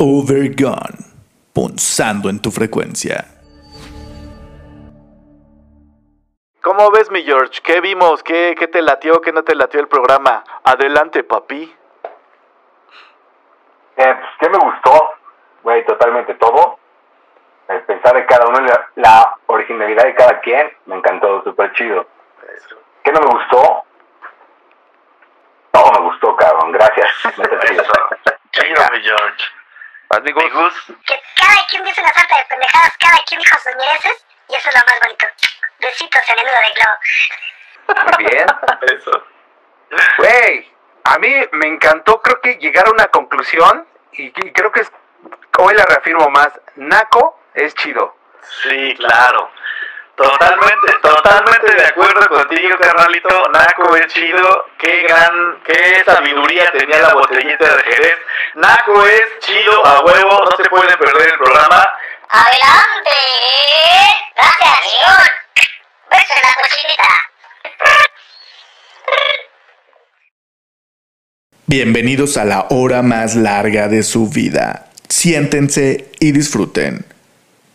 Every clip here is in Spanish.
Overgone, punzando en tu frecuencia. ¿Cómo ves, mi George? ¿Qué vimos? ¿Qué, qué te latió? ¿Qué no te latió el programa? Adelante, papi. Eh, pues, ¿qué me gustó? Güey, totalmente todo. El pensar de cada uno, la, la originalidad de cada quien, me encantó, súper chido. ¿Qué no me gustó? Todo me gustó, cabrón, gracias. Chido, mi George. Amigos, que cada quien dice una sarta de pendejadas, cada quien dijo sus mireces, y eso es lo más bonito. Besitos en el nudo de globo. Muy bien. Eso. Güey, a mí me encantó, creo que llegar a una conclusión y, y creo que es, hoy la reafirmo más, Naco es chido. Sí, claro. Totalmente, totalmente de acuerdo contigo, carnalito. Naco es chido. Qué gran, qué sabiduría tenía la botellita de Jerez. Naco es chido a huevo. No se pueden perder el programa. ¡Adelante! ¡Gracias, León! ¡Beso en la cochinita! Bienvenidos a la hora más larga de su vida. Siéntense y disfruten.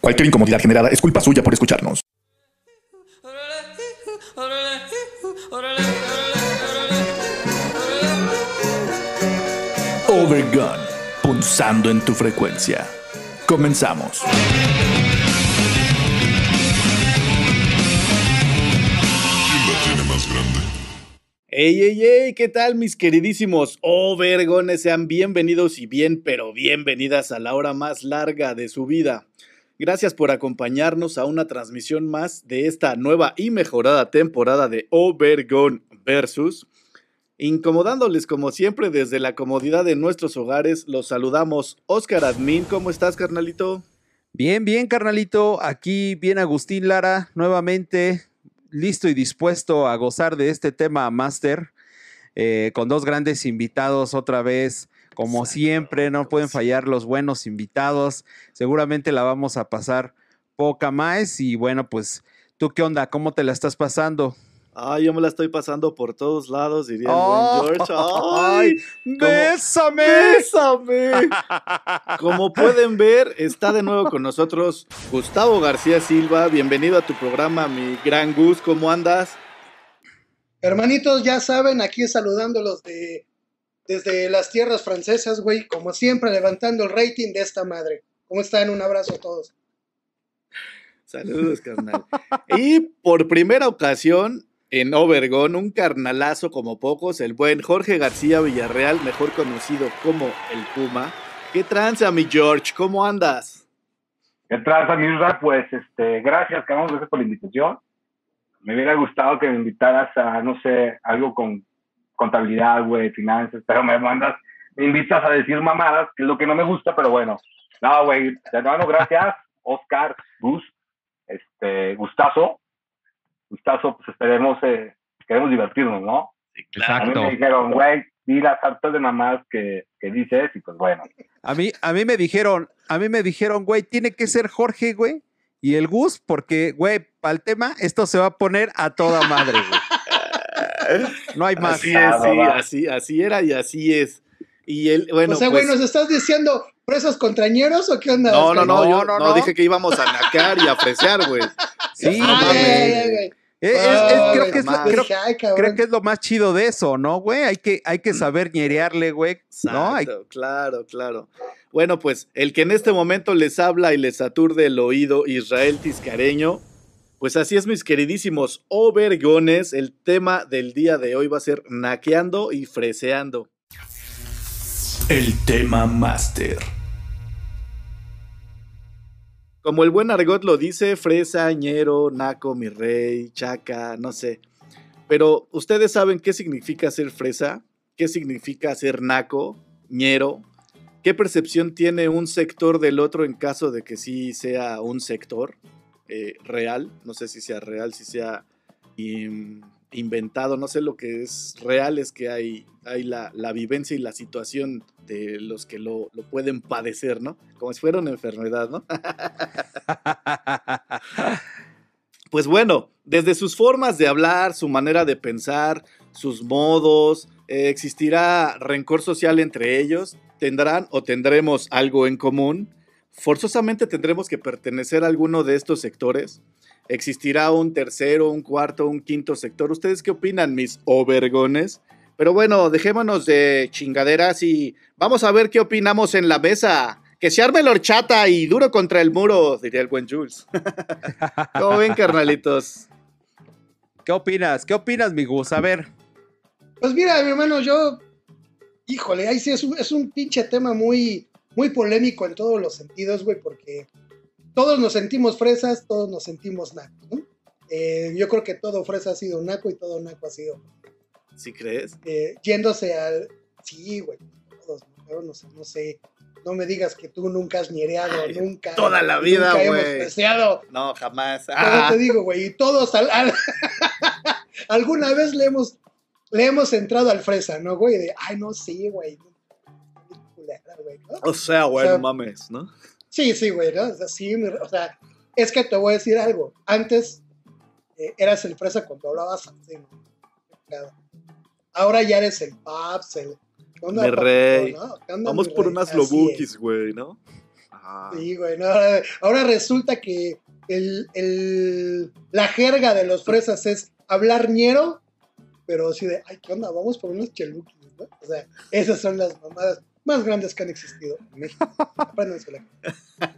Cualquier incomodidad generada es culpa suya por escucharnos. Overgone, punzando en tu frecuencia. Comenzamos. Ey, ey, ey, ¿qué tal mis queridísimos Overgones? Sean bienvenidos y bien, pero bienvenidas a la hora más larga de su vida. Gracias por acompañarnos a una transmisión más de esta nueva y mejorada temporada de Overgone Versus. Incomodándoles como siempre desde la comodidad de nuestros hogares, los saludamos. Oscar Admin, ¿cómo estás, carnalito? Bien, bien, carnalito. Aquí bien Agustín Lara, nuevamente listo y dispuesto a gozar de este tema Master, eh, con dos grandes invitados otra vez. Como siempre, no pueden fallar los buenos invitados. Seguramente la vamos a pasar poca más. Y bueno, pues, ¿tú qué onda? ¿Cómo te la estás pasando? Ay, yo me la estoy pasando por todos lados, diría el Oh, buen George. ¡Ay! ¿cómo- ¡Bésame! ¡Bésame! Como pueden ver, está de nuevo con nosotros Gustavo García Silva. Bienvenido a tu programa, mi gran Gus. ¿Cómo andas? Hermanitos, ya saben, aquí saludándolos de, desde las tierras francesas, güey, como siempre, levantando el rating de esta madre. ¿Cómo están? Un abrazo a todos. Saludos, carnal. Y por primera ocasión en Obergón, un carnalazo como pocos, el buen Jorge García Villarreal, mejor conocido como el Puma. ¿Qué tranza, mi George? ¿Cómo andas? ¿Qué traza, Mirra? Pues, este, gracias, cabrón, gracias por la invitación. Me hubiera gustado que me invitaras a, no sé, algo con contabilidad, güey, finanzas, pero me mandas, me invitas a decir mamadas, que es lo que no me gusta, pero bueno. No, güey, hermano, gracias, Oscar, Gus, este, Gustazo. Gustazo, pues esperemos, eh, queremos divertirnos, ¿no? A mí me dijeron, güey, di las hartas de mamadas que, que dices, y pues bueno. A mí, a mí me dijeron, a mí me dijeron, güey, tiene que ser Jorge, güey, y el Gus, porque, güey, para el tema, esto se va a poner a toda madre, güey. No hay más. Así es, sí, así, así era y así es. Y él, bueno, o sea, pues, güey, ¿nos estás diciendo presos contrañeros o qué onda? no, no, no, No, yo no, no, no. dije que íbamos a nacar y a fresear, güey. Sí, güey. Es- es- creo, que es lo, mamá. creo, Dije, ay, cabrón. creo que es lo más chido de eso, ¿no, güey? Hay que, hay que saber ñerearle, güey. ¿no? Hay- claro, claro. Bueno, pues el que en este momento les habla y les aturde el oído, Israel Tiscareño. Pues así es, mis queridísimos overgones. El tema del día de hoy va a ser naqueando y freseando. El tema máster. Como el buen argot lo dice, fresa, ñero, naco, mi rey, chaca, no sé. Pero, ¿ustedes saben qué significa ser fresa? ¿Qué significa ser naco, ñero? ¿Qué percepción tiene un sector del otro en caso de que sí sea un sector eh, real? No sé si sea real, si sea inventado, no sé lo que es real, es que hay, hay la, la vivencia y la situación de los que lo, lo pueden padecer, ¿no? Como si fuera una enfermedad, ¿no? Pues bueno, desde sus formas de hablar, su manera de pensar, sus modos, Eh, ¿Existirá rencor social entre ellos? ¿Tendrán o tendremos algo en común? ¿Forzosamente tendremos que pertenecer a alguno de estos sectores? ¿Existirá un tercero, un cuarto, un quinto sector? ¿Ustedes qué opinan, mis overgones? Pero bueno, dejémonos de chingaderas y vamos a ver qué opinamos en la mesa. Que se arme la horchata y duro contra el muro, diría el buen Jules. ¿Cómo ven, carnalitos? ¿Qué opinas? ¿Qué opinas, mi Gus? A ver. Pues mira, mi hermano, yo. Híjole, ahí sí es un, es un pinche tema muy, muy polémico en todos los sentidos, güey, porque todos nos sentimos fresas, todos nos sentimos nacos, ¿no? Eh, yo creo que todo fresa ha sido naco y todo naco ha sido. ¿Sí crees? eh, yéndose al. Sí, güey, todos, ¿no? no sé, no sé. No me digas que tú nunca has ñereado, Ay, nunca. toda la vida, nunca hemos güey. deseado. No, jamás. Pero Ah, te digo, güey, y todos al- al- alguna vez le hemos, le hemos entrado al fresa, ¿no, güey? De, ay, no, sí, güey. Güey, o sea, güey, O sea, no mames, ¿no? Sí, sí, güey, ¿no? O sea, sí, o sea, es que te voy a decir algo. Antes eh, eras el fresa cuando hablabas. Ahora ya eres el paps, el... ¿qué onda, Mi papito, rey. no? ¿Qué onda, Vamos mi por rey? unas lobukis, güey, ¿no? Ah. Sí, güey. no, ahora, ahora resulta que el, el- la jerga de los fresas es hablar ñero, pero así de, ay, ¿qué onda? Vamos por unos chelukis, ¿no? O sea, esas son las mamadas más grandes que han existido en México. Apréndansela.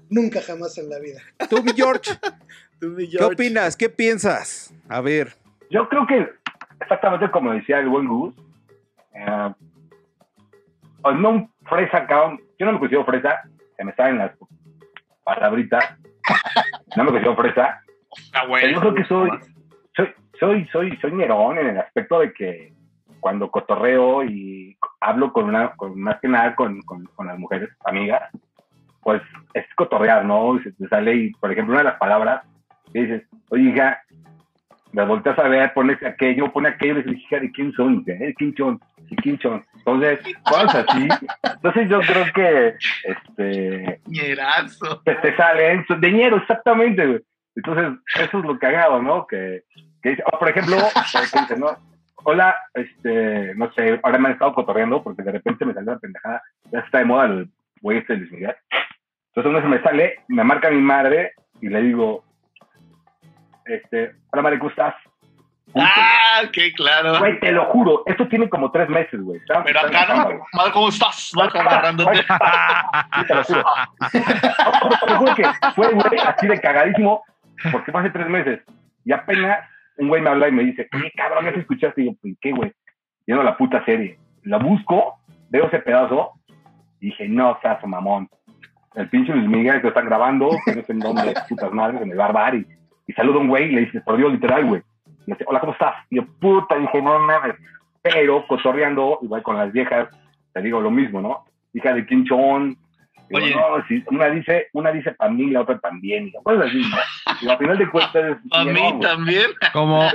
Nunca jamás en la vida. Tú, mi George, Tú, mi ¿qué George. opinas? ¿Qué piensas? A ver. Yo creo que exactamente como decía el buen Gus, eh, o no un fresa, cabrón. Yo no me considero fresa, se me salen las palabritas. No me considero fresa. Pero yo creo que soy, soy, soy, soy, soy ñerón en el aspecto de que cuando cotorreo y hablo con una, con, más que nada con, con, con las mujeres amigas, pues es cotorrear, ¿no? Se te sale y, por ejemplo, una de las palabras, que dices, oye, hija, me volteas a ver, pones aquello, pone aquello, y dices, hija, ¿de quién son? ¿Eh? ¿De quién son? ¿De quién son? Entonces, cosas así. Entonces yo creo que, este, Ñerazo. que te salen de ñero, exactamente. Entonces, eso es lo cagado, ¿no? Que, que dice, o por ejemplo, eh, ¿no? Hola, este, no sé, ahora me han estado cotorreando porque de repente me salió la pendejada, ya está de moda el güey este de Luis Miguel. Entonces, una vez me sale, me marca mi madre y le digo, este, hola, madre, ¿cómo estás? Ah, qué claro. Güey, te lo juro, esto tiene como tres meses, güey. Pero acá, ¿no? Madre, ¿cómo estás? Marco agarrándote. Sí, te lo juro. te lo juro que fue, güey, así de cagadísimo, porque fue hace tres meses. Y apenas un güey me habla y me dice, ¿qué cabrón, ya te escuchaste? Y yo, pues, ¿qué, güey? Viendo la puta serie. La busco, veo ese pedazo, y dije, no, seas mamón. El pinche Luis Miguel que lo están grabando, que no sé en dónde, putas madres, en el barbar, y, y saluda a un güey y le dice, por Dios, literal, güey. Y dice, hola, ¿cómo estás? Y yo, puta, dije, no mames. Pero, cotorreando, igual con las viejas, te digo lo mismo, ¿no? Hija de Kim Chon. Digo, Oye. no, una dice, una dice para mí, la otra también. Y cosas así, ¿no? Y al final de cuentas. A mí también. Como,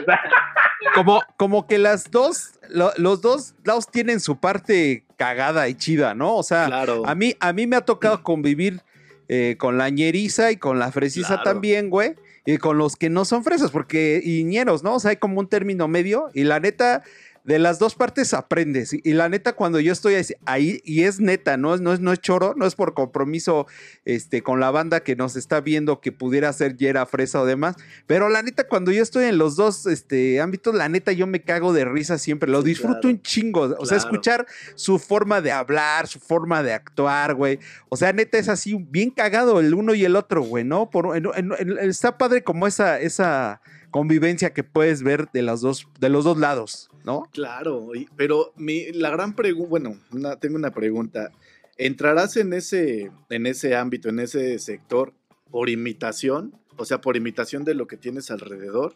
como, como que las dos, lo- los dos lados tienen su parte cagada y chida, ¿no? O sea, Claro. a mí, a mí me ha tocado convivir eh, con la ñeriza y con la fresiza Claro. también, güey. Y con los que no son fresas, porque y ñeros, ¿no? O sea, hay como un término medio. Y la neta, de las dos partes aprendes. Y, y la neta, cuando yo estoy ahí- y es neta, no es, no, es, no es choro, no es por compromiso este, con la banda que nos está viendo que pudiera ser Yera, Fresa o demás. Pero la neta, cuando yo estoy en los dos este, ámbitos, la neta, yo me cago de risa siempre. Lo Sí, disfruto claro. un chingo. O sea, escuchar su forma de hablar, su forma de actuar, güey. O sea, neta, es así bien cagado el uno y el otro, güey, ¿no? Por, en- en- en- está padre como esa, esa convivencia que puedes ver de los dos, de los dos lados, ¿no? Claro, y- pero mi, la gran pregunta, bueno, una- tengo una pregunta. ¿Entrarás en ese, en ese ámbito, en ese sector, por imitación? O sea, por imitación de lo que tienes alrededor.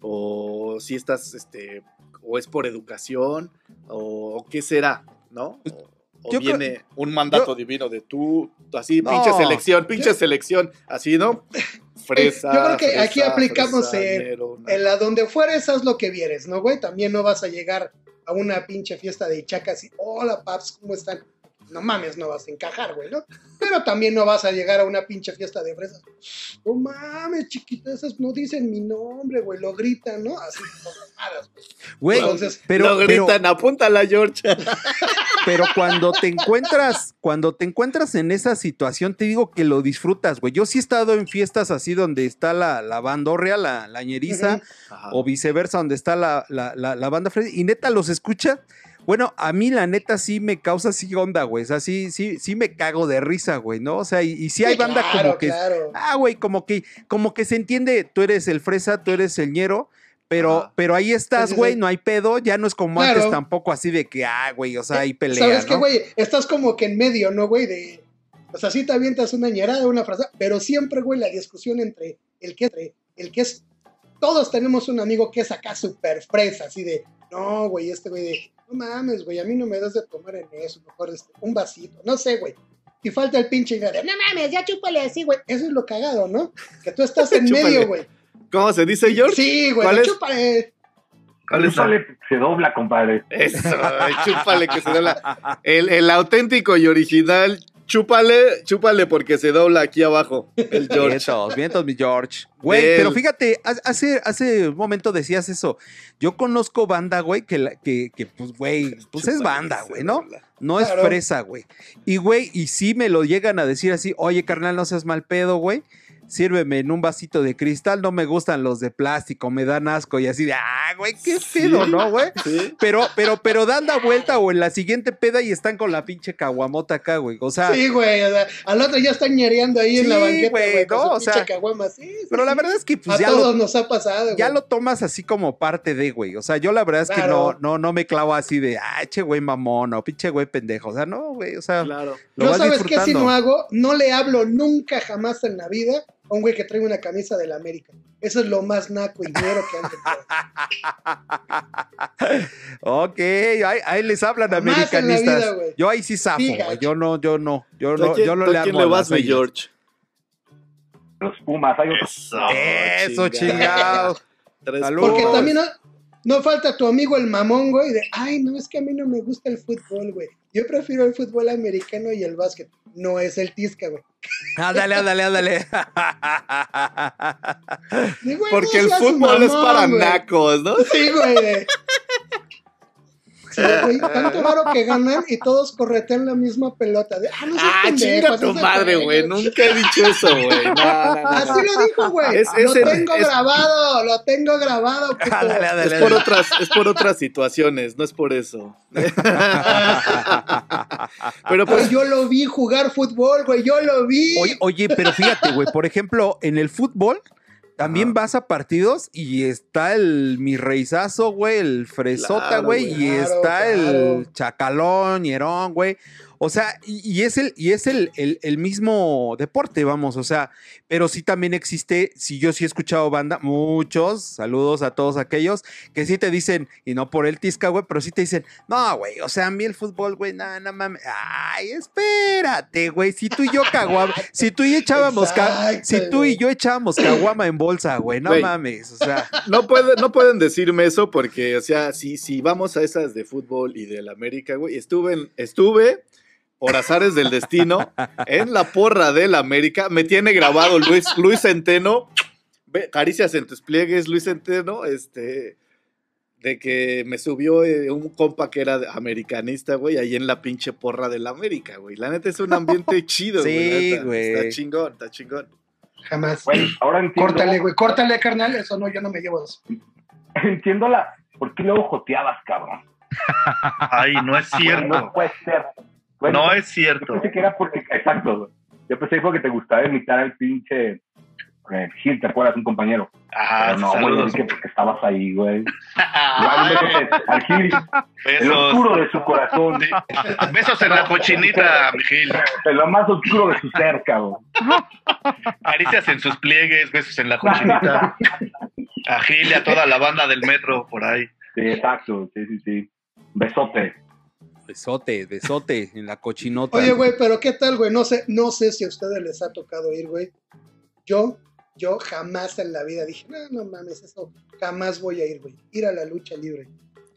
O si estás, este, o es por educación, o, qué será, ¿no? O, o Pues, creo- viene un mandato yo- divino de tú, así, No, pinche selección, pinche selección, así, ¿no? Fresa. Yo creo que aquí aplicamos fresa, el- En la donde fueres, haz lo que vieres, ¿no, güey? También no vas a llegar a una pinche fiesta de chacas y, hola, paps, ¿cómo están? No mames, no vas a encajar, güey, ¿no? Pero también no vas a llegar a una pinche fiesta de fresas. No mames, chiquitas, esas no dicen mi nombre, güey, lo gritan, ¿no? Así, no, nada, Güey, Entonces, pero, Lo pero, gritan, apúntala, George. pero cuando te encuentras, cuando te encuentras en esa situación, te digo que lo disfrutas, güey. Yo sí he estado en fiestas así donde está la, la bandorria, la, la ñeriza, o viceversa, donde está la, la, la, la banda Freddy, y neta los escucha. Bueno, a mí la neta sí me causa así onda, güey. O sea, sí, sí, sí me cago de risa, güey, ¿no? O sea, y, y sí hay banda claro, como que. claro. Ah, güey, como que, como que se entiende, tú eres el fresa, tú eres el ñero, pero, pero ahí estás, güey, no hay pedo, ya no es como Claro. antes tampoco así de que, ah, güey, o sea, hay pelea, ¿Sabes qué, ¿no? güey? Estás como que en medio, ¿no, güey? De. O sea, sí te avientas una ñerada, una frase, pero siempre, güey, la discusión entre el que, entre el que es. Todos tenemos un amigo que es acá súper fresa, así de. No, güey, este güey de. No mames, güey, a mí no me das de tomar en eso, mejor este, un vasito, no sé, güey. Y falta el pinche de, no mames, ya chúpale así, güey. Eso es lo cagado, ¿no? Que tú estás en medio, güey. ¿Cómo se dice, George? Sí, güey, ¿Cuál chúpale. ¿Cuál es la- Chúpale, se dobla, compadre. Eso, chúpale que se dobla. El, el auténtico y original, chúpale, chúpale porque se dobla aquí abajo. El George. Vientos, vientos, mi George. Güey, Del- pero fíjate, ha- hace, hace un momento decías eso. Yo conozco banda, güey, que, que, que, pues, güey, pues es banda, güey, ¿no? dobla. No es fresa, güey. Y, güey, y sí me lo llegan a decir así, oye, carnal, no seas mal pedo, güey. Sírveme en un vasito de cristal, no me gustan los de plástico, me dan asco y así de, ah, güey, qué pedo, ¿no, güey? Sí. Pero, pero, pero dan la vuelta o en la siguiente peda y están con la pinche caguamota acá, güey. O sea, Sí, güey, o sea, al otro ya están ñereando ahí en la banqueta, güey, güey, con no, o sea, pinche caguama, sí, sí, pero la verdad es que pues a ya todos lo, nos ha pasado, ya güey. lo tomas así como parte de, güey. O sea, yo la verdad es que no, no, no me clavo así de, ah, che, güey, mamón, o pinche güey pendejo. O sea, no, güey, o sea, Claro. lo vas sabes qué si no hago, no le hablo nunca jamás en la vida a un güey que trae una camisa de la América. Eso es lo más naco y ñero que han tenido. Ok, ahí, ahí les hablan Jamás en la americanistas. vida, yo ahí sí zafo, Sí. Yo no, yo no, yo ¿Tú a no, quién, yo no le a quién amo le a vas, mi. George? Los Pumas, hay otros. Eso, Eso, chingado. Porque también no, no falta tu amigo el mamón, güey, de, ay, no, es que a mí no me gusta el fútbol, güey. Yo prefiero el fútbol americano y el básquet. No es el tisca, güey. Ándale, ándale, ándale. Porque el fútbol es para güey. nacos, ¿no? Sí, güey. Güey, tanto varo que ganan y todos corretean la misma pelota. De, ah, no Ah, chinga tu madre, juega". güey. Nunca he dicho eso, güey. No, no, no, no. Así lo dijo, güey. Es- es lo el- tengo es- grabado, lo tengo grabado. puto. Ándale, ándale, Es por, otras, es por otras situaciones, no es por eso. Pero pues, yo lo vi jugar fútbol, güey, yo lo vi. Oye, oye, pero fíjate, güey, por ejemplo, en el fútbol también vas a partidos y está el mi reizazo, güey, el fresota, Claro, güey, y está claro. el chacalón, hierón, güey. O sea, y, y es el, y es el, el- el mismo deporte, vamos, o sea, pero sí también existe, si yo sí he escuchado banda, muchos, saludos a todos aquellos, que sí te dicen, y no por el tisca, güey, pero sí te dicen, no, güey, o sea, a mí el fútbol, güey, nada, no mames, ay, espérate, güey, si tú y yo caguama, si tú y yo echábamos, Exacto, si tú y yo echábamos caguama en bolsa, güey, no mames, o sea, no, puede, no pueden decirme eso porque, o sea, si, si vamos a esas de fútbol y del América, güey, estuve, en- estuve por azares del destino en la porra del América. Me tiene grabado Luis, Luis Centeno. Caricias en tus pliegues, Luis Centeno, este... De que me subió eh, un compa que era de- americanista, güey, ahí en la pinche porra del América, güey. La neta es un ambiente chido, güey. la Sí, güey. Está chingón, está chingón. Jamás. Güey, ahora entiendo. Córtale, güey, córtale, carnal. Eso no, yo no me llevo eso. Entiendo la. ¿Por qué luego joteabas, cabrón? Ay, no es No cierto. puede ser. Bueno, No es Yo cierto. pensé que era porque. Exacto. Yo pensé que fue que te gustaba imitar al pinche. eh, Gil, ¿te acuerdas? Un compañero. Ah, Pero no, güey, yo porque estabas ahí, güey. Al Gil, el oscuro de su corazón. Sí. Besos en la cochinita, Miguel. En lo más oscuro de su ser, cabrón. Caricias en sus pliegues, besos en la cochinita. A Gil y a toda la banda del metro por ahí. Sí, exacto, sí, sí, sí. Besote. Besote, besote en la cochinota. Oye, güey, pero ¿qué tal, güey? No sé, no sé si a ustedes les ha tocado ir, güey. Yo, yo jamás en la vida dije, no, no mames, eso jamás voy a ir, güey. Ir a la lucha libre.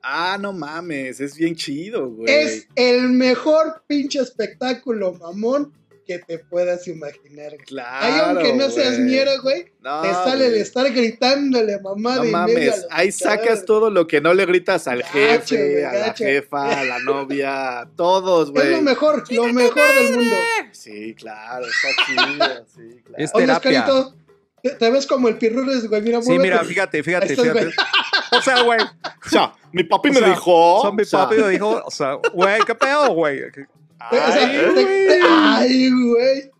Ah, no mames, es bien chido, güey. Es el mejor pinche espectáculo, mamón, que te puedas imaginar. Claro. Ahí, aunque no seas ñero, güey, No, te sale el estar gritándole mamá No de medio a mames, los ahí sacas todo lo que no le gritas al Gacho, jefe, a la jefa, a la novia, a todos, Es güey. lo mejor, lo mejor del mundo. Sí, claro, está chido, sí, claro. Es Oye, terapia. Oscarito, te, te ves como el pirrules, güey. Mira, Sí, muévete. mira, fíjate, fíjate, estás, fíjate. O sea, güey. O sea, mi papi o me sea, dijo. Mi o sea, papi me dijo, o sea, güey, ¿qué pedo, güey? O sea, Ay, te- güey. te- ay, güey.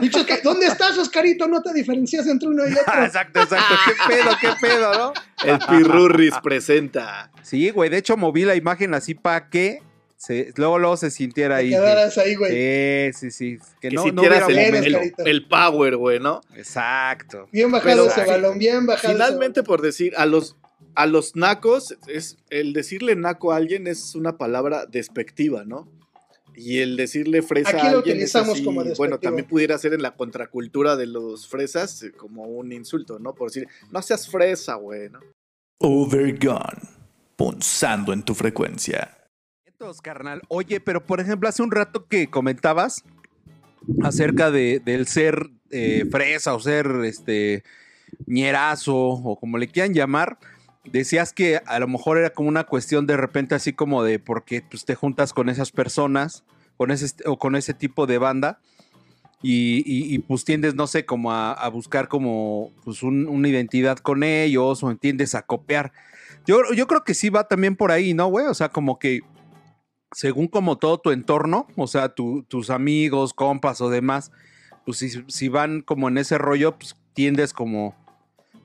Dicho que, ¿dónde estás, Oscarito? No te diferencias entre uno y otro. Exacto, exacto. ¿Qué pedo, qué pedo, no? El Pirurris presenta. Sí, güey. De hecho, moví la imagen así para que se, luego, luego se sintiera ahí. quedaras ahí, güey. Sí, sí, sí. Que, Que no, no sintieras hubiera el, power, güey, ¿no? Exacto. Bien bajado Pero- ese balón, bien bajado. ese Finalmente, por decir, a los, a los nacos, es, el decirle naco a alguien es una palabra despectiva, ¿no? Y el decirle fresa Aquí a lo alguien es utilizamos así, como bueno, también pudiera ser en la contracultura de los fresas eh, como un insulto, ¿no? Por decir, no seas fresa, güey, ¿no? Overgone. Punzando en tu frecuencia. Entonces, carnal. Oye, pero por ejemplo, hace un rato que comentabas acerca de, del ser eh, fresa o ser este ñerazo o como le quieran llamar, decías que a lo mejor era como una cuestión de repente así como de porque pues, te juntas con esas personas con ese, o con ese tipo de banda y, pues tiendes, no sé, como a, buscar como pues un- una identidad con ellos o entiendes a copiar. Yo, yo creo que sí va también por ahí, ¿no, güey? O sea, como que según como todo tu entorno, o sea, tu- tus amigos, compas o demás, pues si, si van como en ese rollo, pues tiendes como,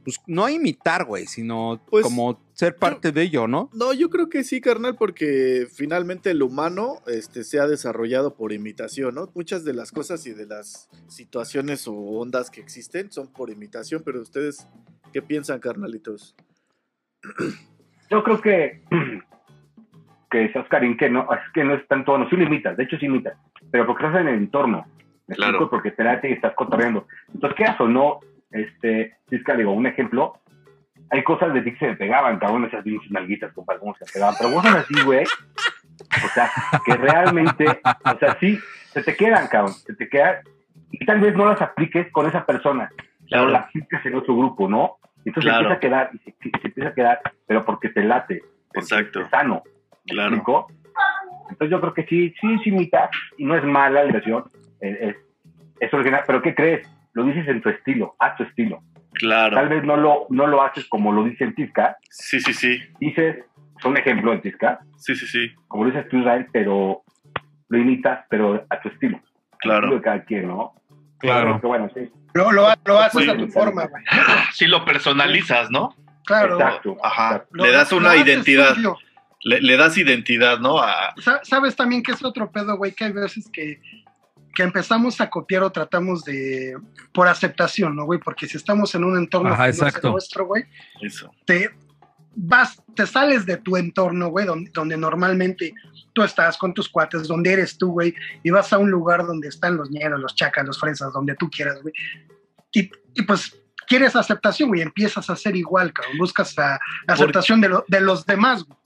pues no imitar, güey, sino Pues, como ser parte de ello, ¿no? No, yo creo que sí, carnal, porque finalmente el humano este, se ha desarrollado por imitación, ¿no? Muchas de las cosas y de las situaciones o ondas que existen son por imitación, pero ustedes, ¿qué piensan, carnalitos? Yo creo que que decía Oscarín que no, es que no es tanto, no, sí lo imitas, de hecho sí imitas, pero porque estás en el entorno, ¿me Claro. Porque te late y estás cotorreando. Entonces, ¿qué o no? Este, que digo, un ejemplo, hay cosas de ti que se me pegaban, cabrón, esas pinches nalguitas, compadre, cómo se me pegaban, pero vos así, güey, o sea, que realmente, o sea, sí, se te quedan, cabrón, se te quedan, y tal vez no las apliques con esa persona, pero Claro. las aplicas en otro grupo, ¿no? Entonces Claro. empieza a quedar, y se, se empieza a quedar, pero porque te late, porque Exacto. es sano. ¿Me Claro. explico? Entonces yo creo que sí, sí, sí imita, y no es mala la versión, es, es, es original, pero ¿qué crees? Lo dices en tu estilo, a tu estilo. Tal Claro. vez no lo, no lo haces como lo dice en Tisca, Sí, sí, sí. dices, es un ejemplo en Tisca, Sí, sí, sí. como lo dices tú, Israel, pero lo imitas, pero a tu estilo. Al estilo Claro. de cada quien, ¿no? Claro. Pero que bueno, sí. Lo, lo, lo haces Sí. a tu forma, güey. Sí lo personalizas, ¿no? Claro. Exacto. Ajá. exacto. Le das una identidad. Le, le das identidad, ¿no? A, Sa- ¿Sabes también que es otro pedo, güey? Que hay veces que, que empezamos a copiar o tratamos de. por aceptación, ¿no, güey? Porque si estamos en un entorno Ajá, que no es el exacto. nuestro, güey, eso. te vas, te sales de tu entorno, güey, donde, donde normalmente tú estás con tus cuates, donde eres tú, güey, y vas a un lugar donde están los ñeros, los chacas, los fresas, donde tú quieras, güey. Y, y pues quieres aceptación, güey, empiezas a ser igual, cabrón, buscas la, la aceptación de, lo- de los demás, güey.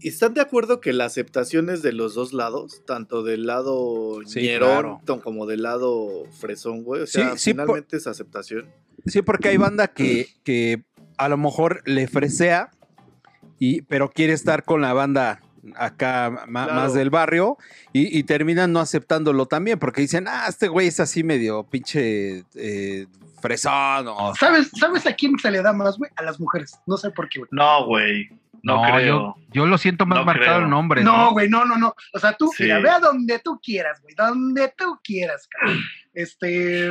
¿Y ¿Están de acuerdo que la aceptación es de los dos lados? Tanto del lado Sí, ñerón claro. como del lado fresón, güey. O sea, sí, finalmente es aceptación. Sí, porque hay banda que, que a lo mejor le fresea, y, pero quiere estar con la banda acá Claro. más del barrio y, y terminan no aceptándolo también porque dicen, ah, este güey es así medio pinche eh, fresón. ¿Sabes, ¿Sabes a quién se le da más, güey? A las mujeres. No sé por qué, güey. No, güey. No, No, creo. yo, yo lo siento más No marcado creo. en hombres. No, güey, no, no, no. O sea, tú, Sí. mira, ve a donde tú quieras, güey. Donde tú quieras, cabrón. Este,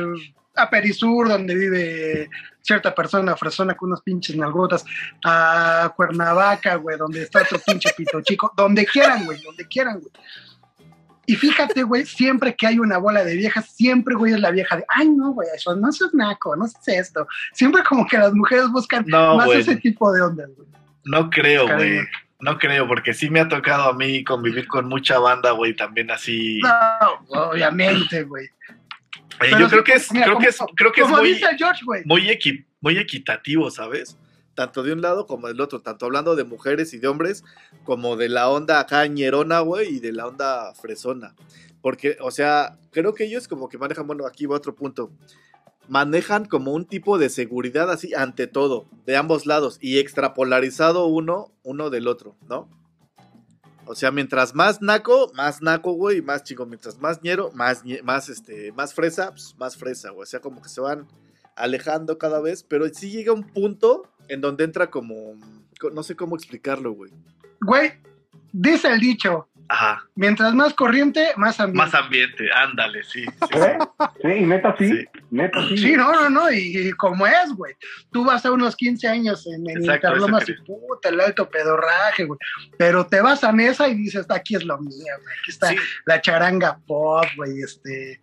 a Perisur, donde vive cierta persona fresona con unos pinches nalgotas. A Cuernavaca, güey, donde está otro pinche pito chico. Donde quieran, güey, donde quieran, güey. Y fíjate, güey, siempre que hay una bola de viejas, siempre, güey, es la vieja de, ay, no, güey, eso no seas naco, no seas esto. Siempre como que las mujeres buscan No, más ese tipo de ondas, güey. No creo, güey. No creo, porque sí me ha tocado a mí convivir con mucha banda, güey, también así. No, obviamente, güey. Eh, yo creo que es, mira, creo como- que es, creo que es muy, George, muy, equi- muy equitativo, ¿sabes? tanto de un lado como del otro, tanto hablando de mujeres y de hombres, como de la onda acá ñerona, güey, y de la onda fresona. Porque, o sea, creo que ellos como que manejan, bueno, aquí va otro punto. Manejan como un tipo de seguridad así ante todo, de ambos lados, y extrapolarizado uno, uno del otro, ¿no? O sea, mientras más naco, más naco, güey, y más chico. Mientras más ñero, más, más, este, más fresa, pues, más fresa, güey. O sea, como que se van alejando cada vez, pero sí llega un punto en donde entra como, no sé cómo explicarlo, güey. Güey, dice el dicho, Ajá. mientras más corriente, más ambiente. Más ambiente, ándale, sí. sí, sí. ¿Eh? Sí, y neta sí, Sí. Neta sí. Sí, no, no, no, y, y como es, güey. Tú vas a unos 15 años en, en Interlomas y puta, el alto pedorraje, güey. Pero te vas a mesa y dices, aquí es lo mío, güey. Aquí está Sí. la charanga pop, güey, este.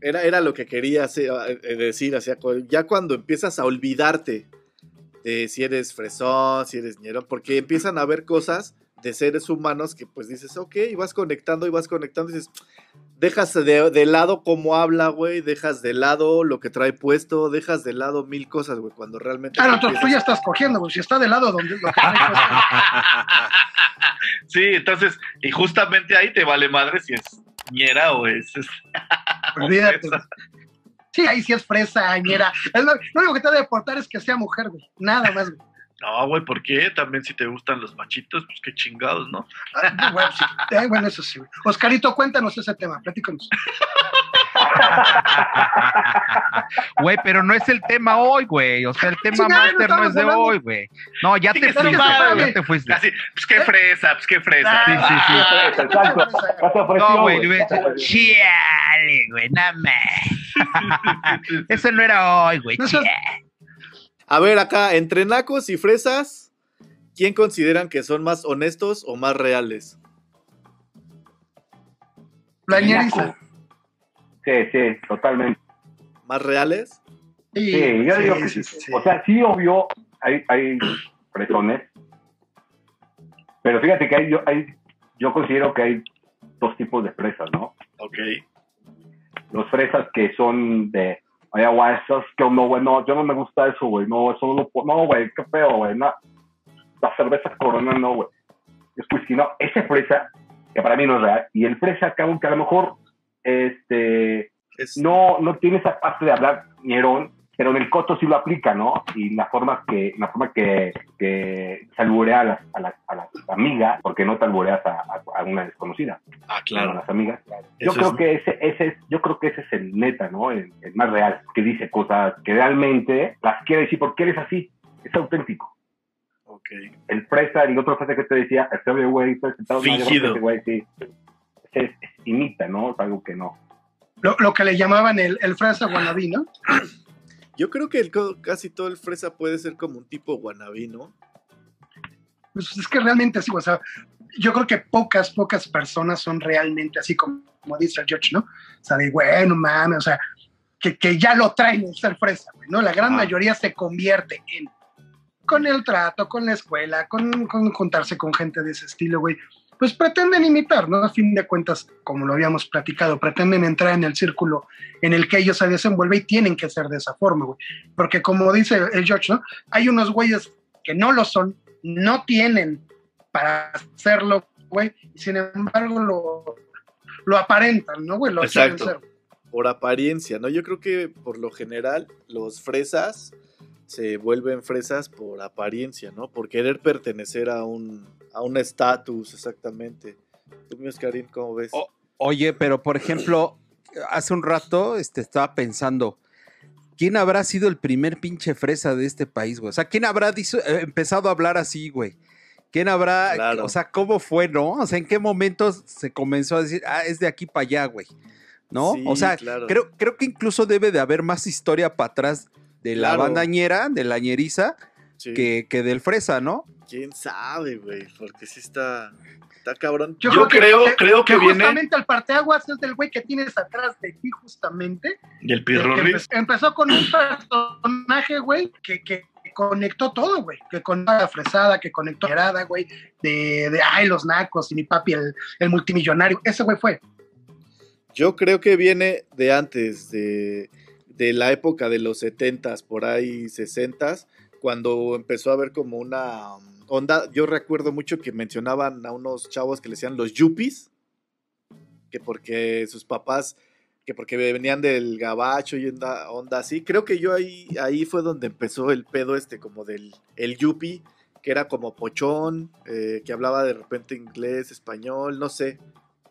Era, era lo que quería hacer- eh, decir, o sea, cu- ya cuando empiezas a olvidarte de si eres fresón, si eres ñero, porque empiezan a ver cosas de seres humanos que pues dices, ok, y vas conectando y vas conectando y dices, dejas de, de lado cómo habla, güey, dejas de lado lo que trae puesto, dejas de lado mil cosas, güey, cuando realmente... Ah, no, te tú, ya estás cogiendo, güey. Si está del lado donde lo que Sí, entonces, y justamente ahí te vale madre si es ñera o es. Olvídate. Sí, ahí sí es fresa, añera. Es lo, único que te debe aportar es que sea mujer, güey. Nada más, güey. No, güey, ¿por qué? También si te gustan los machitos, pues qué chingados, ¿no? Ah, bueno, sí. Eh, bueno, eso sí, güey. Oscarito, cuéntanos ese tema, platícanos. Güey, pero no es el tema hoy, güey. O sea, el tema Sí, no, no máster no es de hablando. hoy, güey. No, ya Sí, te fuiste, mal, ya güey. te fuiste. Así, pues qué fresa, pues qué fresa. Sí, sí, sí. Te ofreció, No, güey, güey. le hubiera dicho, chiale, güey, nada más. Eso no era hoy, güey. No seas-. A ver, acá, entre nacos y fresas, ¿quién consideran que son más honestos o más reales? La ñeriza. Sí, sí, totalmente. ¿Más reales? Sí, yo digo que sí. O sea, sí, obvio, hay, hay fresones. Pero fíjate que hay, yo, hay, yo considero que hay dos tipos de fresas, ¿no? Ok. Los fresas que son de, oye, güey, esos que no, güey, no, yo no me gusta eso, güey, no, eso no, lo puedo- no, güey, qué feo, güey, no. La cerveza corona, no, güey. Es whisky, no. Ese fresa, que para mí no es real, y el fresa, cabrón, que a lo mejor, este, Es- no, no tiene esa parte de hablar ñerón, pero en el coto sí lo aplica, ¿no? Y la forma que, la forma que, que se alburea a las, a las, a las amigas, porque no te albureas a, a- a una desconocida, Ah, a claro. las amigas. Yo Eso creo es- que ese, ese es, yo creo que ese es el neta, ¿no? El, el más real, que dice cosas que realmente las quiere decir porque él es así, es auténtico. Ok. El fresa, el otro fresa que te decía, este güey, estoy sentado, güey, sí. Es, es- imita, ¿no? Es algo que no. Lo, lo que le llamaban el, el fresa wannabe, ¿no? Yo creo que el casi todo el fresa puede ser como un tipo guanabí, ¿no? Pues es que realmente sí, o sea, yo creo que pocas, pocas personas son realmente así como, como dice el George, ¿no? O sea, de, bueno, mames, o sea, que, que ya lo traen el ser fresa, güey, ¿no? La gran Ah. mayoría se convierte en, con el trato, con la escuela, con, con juntarse con gente de ese estilo, güey, pues pretenden imitar, ¿no? A fin de cuentas, como lo habíamos platicado, pretenden entrar en el círculo en el que ellos se desenvuelven y tienen que ser de esa forma, güey. Porque como dice el George, ¿no? Hay unos güeyes que no lo son, no tienen para hacerlo, güey, y sin embargo lo, lo aparentan, ¿no, güey? Lo Exacto. ser. Por apariencia, ¿no? Yo creo que por lo general los fresas se vuelven fresas por apariencia, ¿no? Por querer pertenecer a un a un estatus, exactamente. Tú, mi Oscarín, ¿cómo ves? Oye, pero por ejemplo, hace un rato este, estaba pensando, ¿quién habrá sido el primer pinche fresa de este país, güey? O sea, ¿quién habrá eh, empezado a hablar así, güey? ¿Quién habrá, Claro. o sea, cómo fue, no? O sea, ¿en qué momentos se comenzó a decir, ah, es de aquí para allá, güey? ¿No? Sí, o sea, claro. creo, creo que incluso debe de haber más historia para atrás de la Claro. bandañera, de la ñeriza, Sí. que, que del fresa, ¿no? ¿Quién sabe, güey? Porque sí está, está cabrón. Yo creo- creo que viene- justamente el parteaguas es del güey que tienes atrás de ti, justamente. Y el que pirurri. empe- empezó con un personaje, güey, que, que conectó todo, güey. Que conectó a la fresada, que conectó a la herada, güey. De, de, ay, los nacos y mi papi, el, el multimillonario. Ese güey fue. Yo creo que viene de antes, de, de la época de los 70s, por ahí 60s, cuando empezó a haber como una um, onda, yo recuerdo mucho que mencionaban a unos chavos que le decían los yuppies, que porque sus papás, que porque venían del gabacho y onda, onda así. Creo que yo ahí, ahí fue donde empezó el pedo este como del el yuppie, que era como pochón, eh, que hablaba de repente inglés, español, no sé.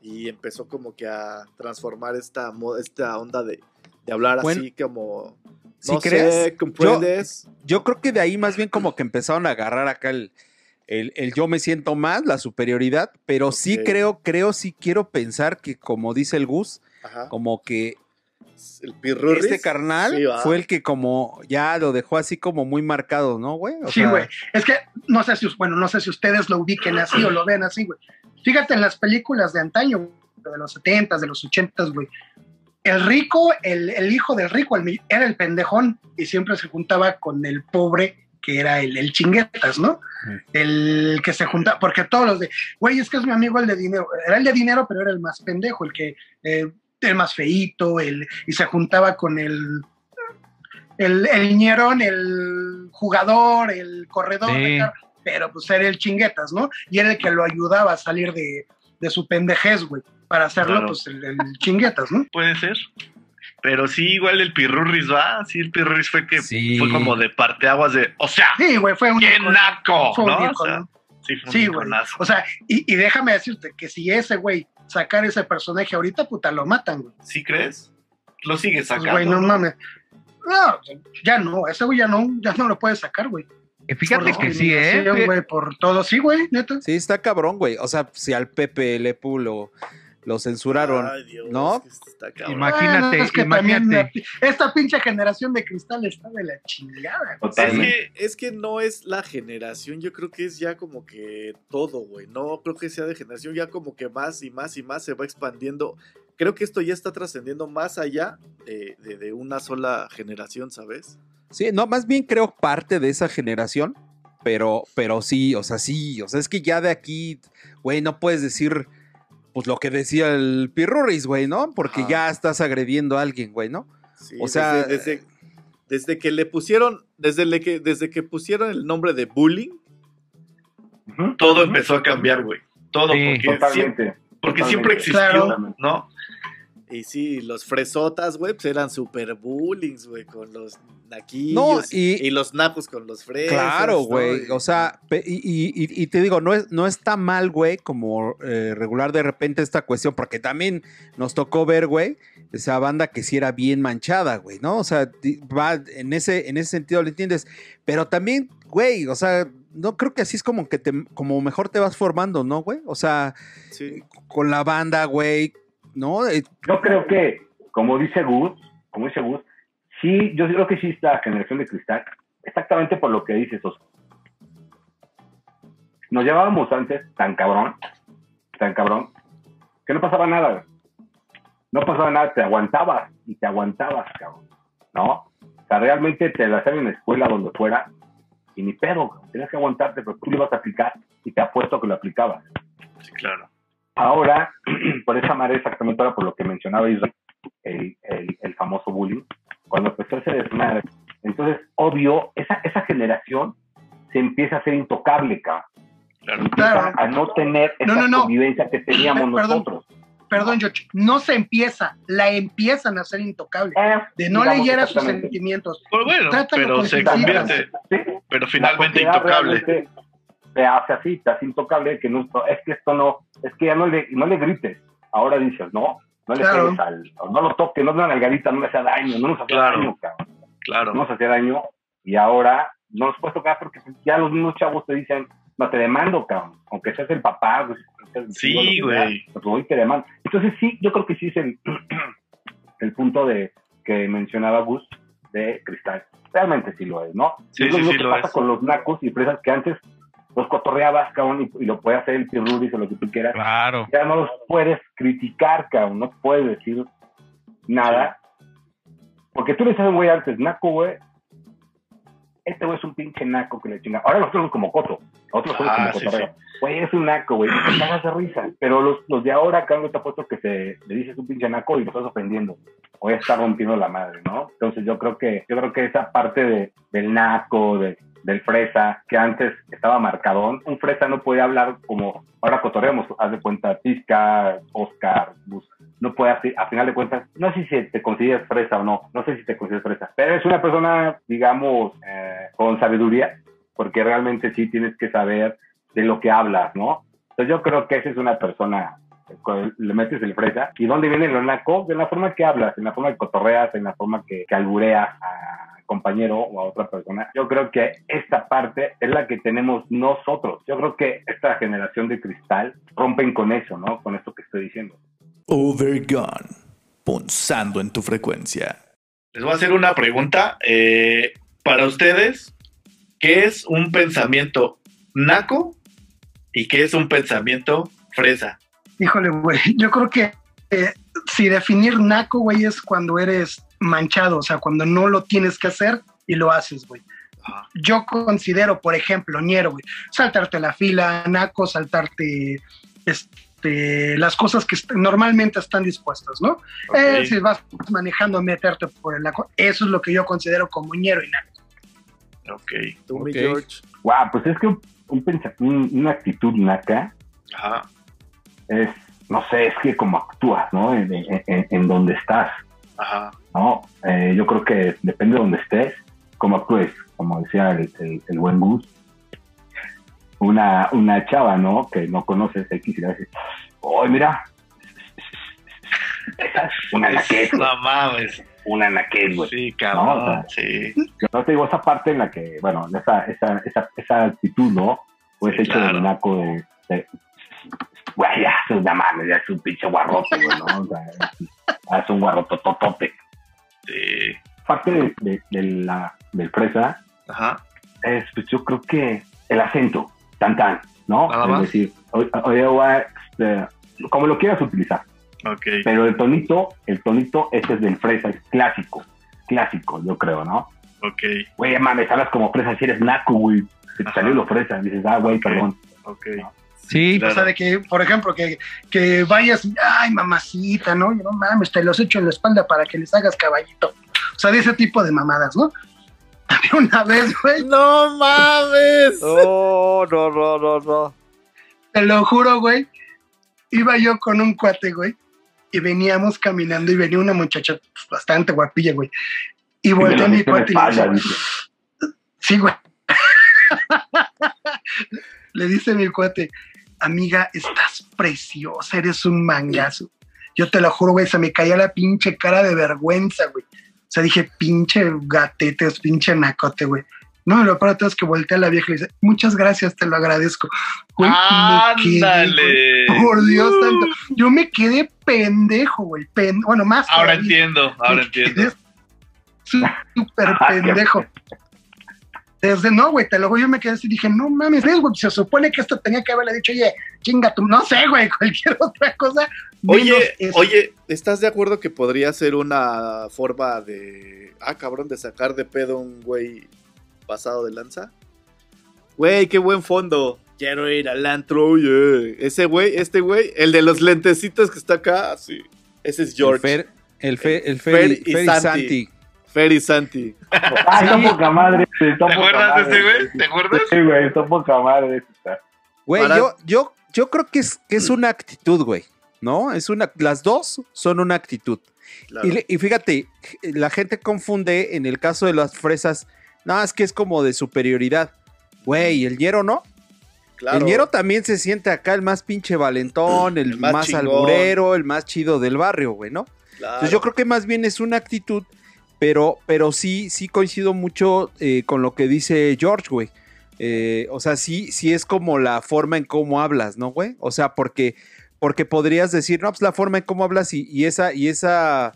Y empezó como que a transformar esta, esta onda de, de hablar Bueno, así como... ¿sí No crees? sé, ¿comprendes? Yo creo que de ahí más bien como que empezaron a agarrar acá el, el, el yo me siento más, la superioridad, pero sí creo, creo, sí quiero pensar que como dice el Gus, Ajá. como que El pirurris. este carnal Sí, fue el que como ya lo dejó así como muy marcado, ¿no, güey? O Sí, sea, güey. Es que no sé si, bueno, no sé si ustedes lo ubiquen así o lo ven así, güey. Fíjate en las películas de antaño, de los 70s, de los 80s, güey. El rico, el, el hijo del rico, el era el pendejón y siempre se juntaba con el pobre, que era el, el chinguetas, ¿no? El que se juntaba, porque todos los de, güey, es que es mi amigo el de dinero. Era el de dinero, pero era el más pendejo, el que, eh, el más feíto, el, y se juntaba con el, el, el ñerón, el jugador, el corredor, Sí. pero pues era el chinguetas, ¿no? Y era el que lo ayudaba a salir de, de su pendejez, güey, para hacerlo, Claro. pues el, el chinguetas, ¿no? Puede ser. Pero sí, igual el Pirurris va. Sí, el Pirurris fue que Sí. fue como de parteaguas de. O sea, Sí, güey, fue un ¡qué naco! Fue un ¿no? O sea, sí, fue un Sí, güey. O sea, y, y déjame decirte que si ese güey sacar ese personaje ahorita, puta, lo matan, güey. ¿Sí crees? Lo sigue Pues, sacando. güey, no ¿no? mames. No, ya no, ese güey ya no, ya no lo puede sacar, güey. Fíjate Por que sí, ¿eh? güey, por todo, sí, güey, neta. Sí, está cabrón, güey. O sea, si al Pepe Lepu lo, lo censuraron, Ay, Dios, ¿no? que está cabrón. Imagínate, Bueno, es que también imagínate. la- esta pinche generación de cristal está de la chingada. güey. Es que, es que no es la generación, yo creo que es ya como que todo, güey. No creo que sea de generación, ya como que más y más y más se va expandiendo. Creo que esto ya está trascendiendo más allá de, de- de una sola generación, ¿sabes? Sí, no, más bien creo parte de esa generación, pero, pero sí, o sea, sí, o sea, es que ya de aquí, güey, no puedes decir, pues lo que decía el Pirruris, güey, ¿no? Porque Ajá. ya estás agrediendo a alguien, güey, ¿no? Sí, O sea, desde, desde, desde que le pusieron, desde, le que, desde que pusieron el nombre de bullying. Todo empezó a cambiar, güey. Todo, Sí. porque, siempre, Totalmente. porque Totalmente. siempre existió, Claro. ¿no? Y sí, los fresotas, güey, pues eran super bullings, güey, con los naquillos No, y, y- los napos con los fresas. Claro, güey. O sea, y, y- y- y te digo, no, es, no está mal, güey, como eh, regular de repente esta cuestión, porque también nos tocó ver, güey, esa banda que sí era bien manchada, güey, ¿no? O sea, va en ese, en ese sentido, ¿lo entiendes? Pero también, güey, o sea, no creo que así es como que te, como mejor te vas formando, ¿no, güey? O sea, sí. con la banda, güey, ¿no? Eh, Yo creo que, como dice Gus, como dice Gus, sí, yo creo que sí esta generación de cristal, exactamente por lo que dices, Oso. Nos llevábamos antes tan cabrón, tan cabrón, que no pasaba nada. No pasaba nada, te aguantabas y te aguantabas, cabrón, ¿no? O sea, realmente te la hacían en la escuela, donde fuera, y ni pedo, tenías que aguantarte, pero tú lo ibas a aplicar y te apuesto que lo aplicabas. Sí, claro. Ahora, por esa manera exactamente ahora por lo que mencionaba Israel, el, el, el famoso bullying, cuando empezó ese desmadre, entonces, obvio, esa, esa generación se empieza a hacer intocable, cabrón. Claro. A no tener esa No, no, no. convivencia que teníamos Perdón. nosotros. Perdón, George, no se empieza, la empiezan a hacer intocable. Eh, De no leer a sus sentimientos. Pues bueno, Trátalo pero se convierte, Sí, pero finalmente intocable. realmente te hace así, te hace intocable, que no, es que esto no, es que ya no le, no le grites. Ahora dices, no, no le Claro. pegues al, no lo toques, no una nalgadita, no le hace daño, no nos hace Claro. daño, cabrón. Claro. no nos hacía daño y ahora no nos puedes tocar porque ya los mismos chavos te dicen, no te demando, cabrón, aunque seas el papá, güey, Sí, güey. pues te demando. Entonces sí, yo creo que sí es el, el punto de que mencionaba Gus de cristal. Realmente sí lo es, ¿no? Sí, es lo sí, mismo sí que lo pasa es. con los nacos y fresas que antes los cotorreabas, cabrón, y, y lo puede hacer el pirruris o lo que tú quieras. Claro. Ya no los puedes criticar, cabrón, no puedes decir nada. Porque tú le dices güey antes, naco, güey. Este güey es un pinche naco que le chinga. Ahora nosotros somos como coto. Nosotros somos Ah, como sí, cotorreo. Güey, es un naco, güey. Te cagas de risa. Pero los, los de ahora, cabrón, te apuesto que se le dices un pinche naco y lo estás ofendiendo. O ya está rompiendo la madre, ¿no? Entonces yo creo que, yo creo que esa parte de, del naco, de, del fresa, que antes estaba marcadón. Un fresa no puede hablar como ahora cotorreamos, haz de cuenta, Pizca, Oscar, Bus. No puede, a final de cuentas, no sé si te consideras fresa o no, no sé si te consideras fresa, pero es una persona, digamos, eh, con sabiduría, porque realmente sí tienes que saber de lo que hablas, ¿no? Entonces yo creo que esa es una persona le metes el fresa. ¿Y dónde viene lo naco? De la forma que hablas, en la forma que cotorreas, en la forma que, que albureas a compañero o a otra persona. Yo creo que esta parte es la que tenemos nosotros. Yo creo que esta generación de cristal rompen con eso, ¿no? Con esto que estoy diciendo. Overgone. Punzando en tu frecuencia. Les voy a hacer una pregunta. eh, para ustedes, ¿qué es un pensamiento naco y qué es un pensamiento fresa? Híjole, güey, yo creo que eh, si definir naco, güey, es cuando eres manchado, o sea, cuando no lo tienes que hacer y lo haces, güey. Yo considero, por ejemplo, ñero, güey, saltarte la fila, naco, saltarte este, las cosas que est- normalmente están dispuestas, ¿no? Eh, si vas manejando, meterte por el naco, eso es lo que yo considero como ñero y naco. Ok. Tú, mi Ok. George. Wow, pues es que un, un una actitud naca Ajá. es, no sé, es que como actúas, ¿no? En, en- en- en donde estás, Ajá. ¿no? Eh, yo creo que depende de donde estés, como actúes, como decía el, el- el buen Gus. Una, una chava, ¿no? Que no conoces X y le dices, ¡ay, mira! Una naquez, güey, No mames. una naquez, güey. Sí, No, cabrón. o sea, sí. Yo no te digo esa parte en la que, bueno, esa, esa, esa, esa actitud, ¿no? Ese Sí, hecho claro. de naco de, de güey, ya es una mano, ya es un pinche guarrote, güey, ¿no? O sea, es un guarrotototote. Sí. Parte de, de- de la, del fresa Ajá. es, pues yo creo que el acento, tan tan, ¿no? Nada es más. decir, oye, este, como lo quieras utilizar, Ok. pero el tonito, el tonito, ese es del fresa, es clásico, clásico, yo creo, ¿no? Ok. Güey, mames, hablas como fresa, si eres naco, güey. Se te salió lo fresa. Dices, ah, güey, Ok. perdón. Ok. Sí, Claro. O sea, de que, por ejemplo, que, que vayas, ay, mamacita, ¿no? Y no mames, te los echo en la espalda para que les hagas caballito. O sea, de ese tipo de mamadas, ¿no? Había una vez, güey, ¡No mames! Oh, no, no, no, no. te lo juro, güey, iba yo con un cuate, güey, y veníamos caminando y venía una muchacha pues, bastante guapilla, güey. Y volteé a mi cuate y le espalda, dice, dice. Sí, güey. Le dice mi cuate, amiga, estás preciosa, eres un mangazo. Yo te lo juro, güey, se me caía la pinche cara de vergüenza, güey. O sea, dije, pinche gatete, pinche nacote, güey. No, lo peor es que volteé a la vieja y le dice, muchas gracias, te lo agradezco. Güey, me quedé, güey, ¡Ándale! por Dios santo. Yo me quedé pendejo, güey. pen- bueno, más. Ahora todavía. entiendo, ahora Me entiendo. Súper pendejo. Desde no, güey, te lo yo me quedé así y dije, no mames, ¿ves, güey? Se supone que esto tenía que haberle dicho, oye, chinga tú, no sé, güey, cualquier otra cosa. Oye, oye, ¿estás de acuerdo que podría ser una forma de. Ah, cabrón, de sacar de pedo un güey pasado de lanza? Güey, qué buen fondo. Quiero ir al antro, oye. Ese güey, este güey, el de los lentecitos que está acá, sí. Ese es George. El Fer, el Fer, el Fer Fer, y Fer y Santi. Santi. Fer y Santi. Ah, está poca madre. sí, está ¿Te poca acuerdas de ese güey? ¿Te acuerdas? Sí, güey, está poca madre. Güey, Para- yo, yo, yo creo que es, que es una actitud, güey. ¿No? Es una, las dos son una actitud. Claro. Y, fíjate, la gente confunde en el caso de las fresas, no, es que es como de superioridad. Güey, el ñero no. Claro. El ñero también se siente acá el más pinche valentón, el, El más alburero, el más chido del barrio, güey, ¿no? Claro. Entonces yo creo que más bien es una actitud, pero, pero sí, sí coincido mucho eh, con lo que dice George, güey. Eh, o sea, sí, sí es como la forma en cómo hablas, ¿no, güey? O sea, porque, porque podrías decir, no, pues la forma en cómo hablas y, y esa, y esa,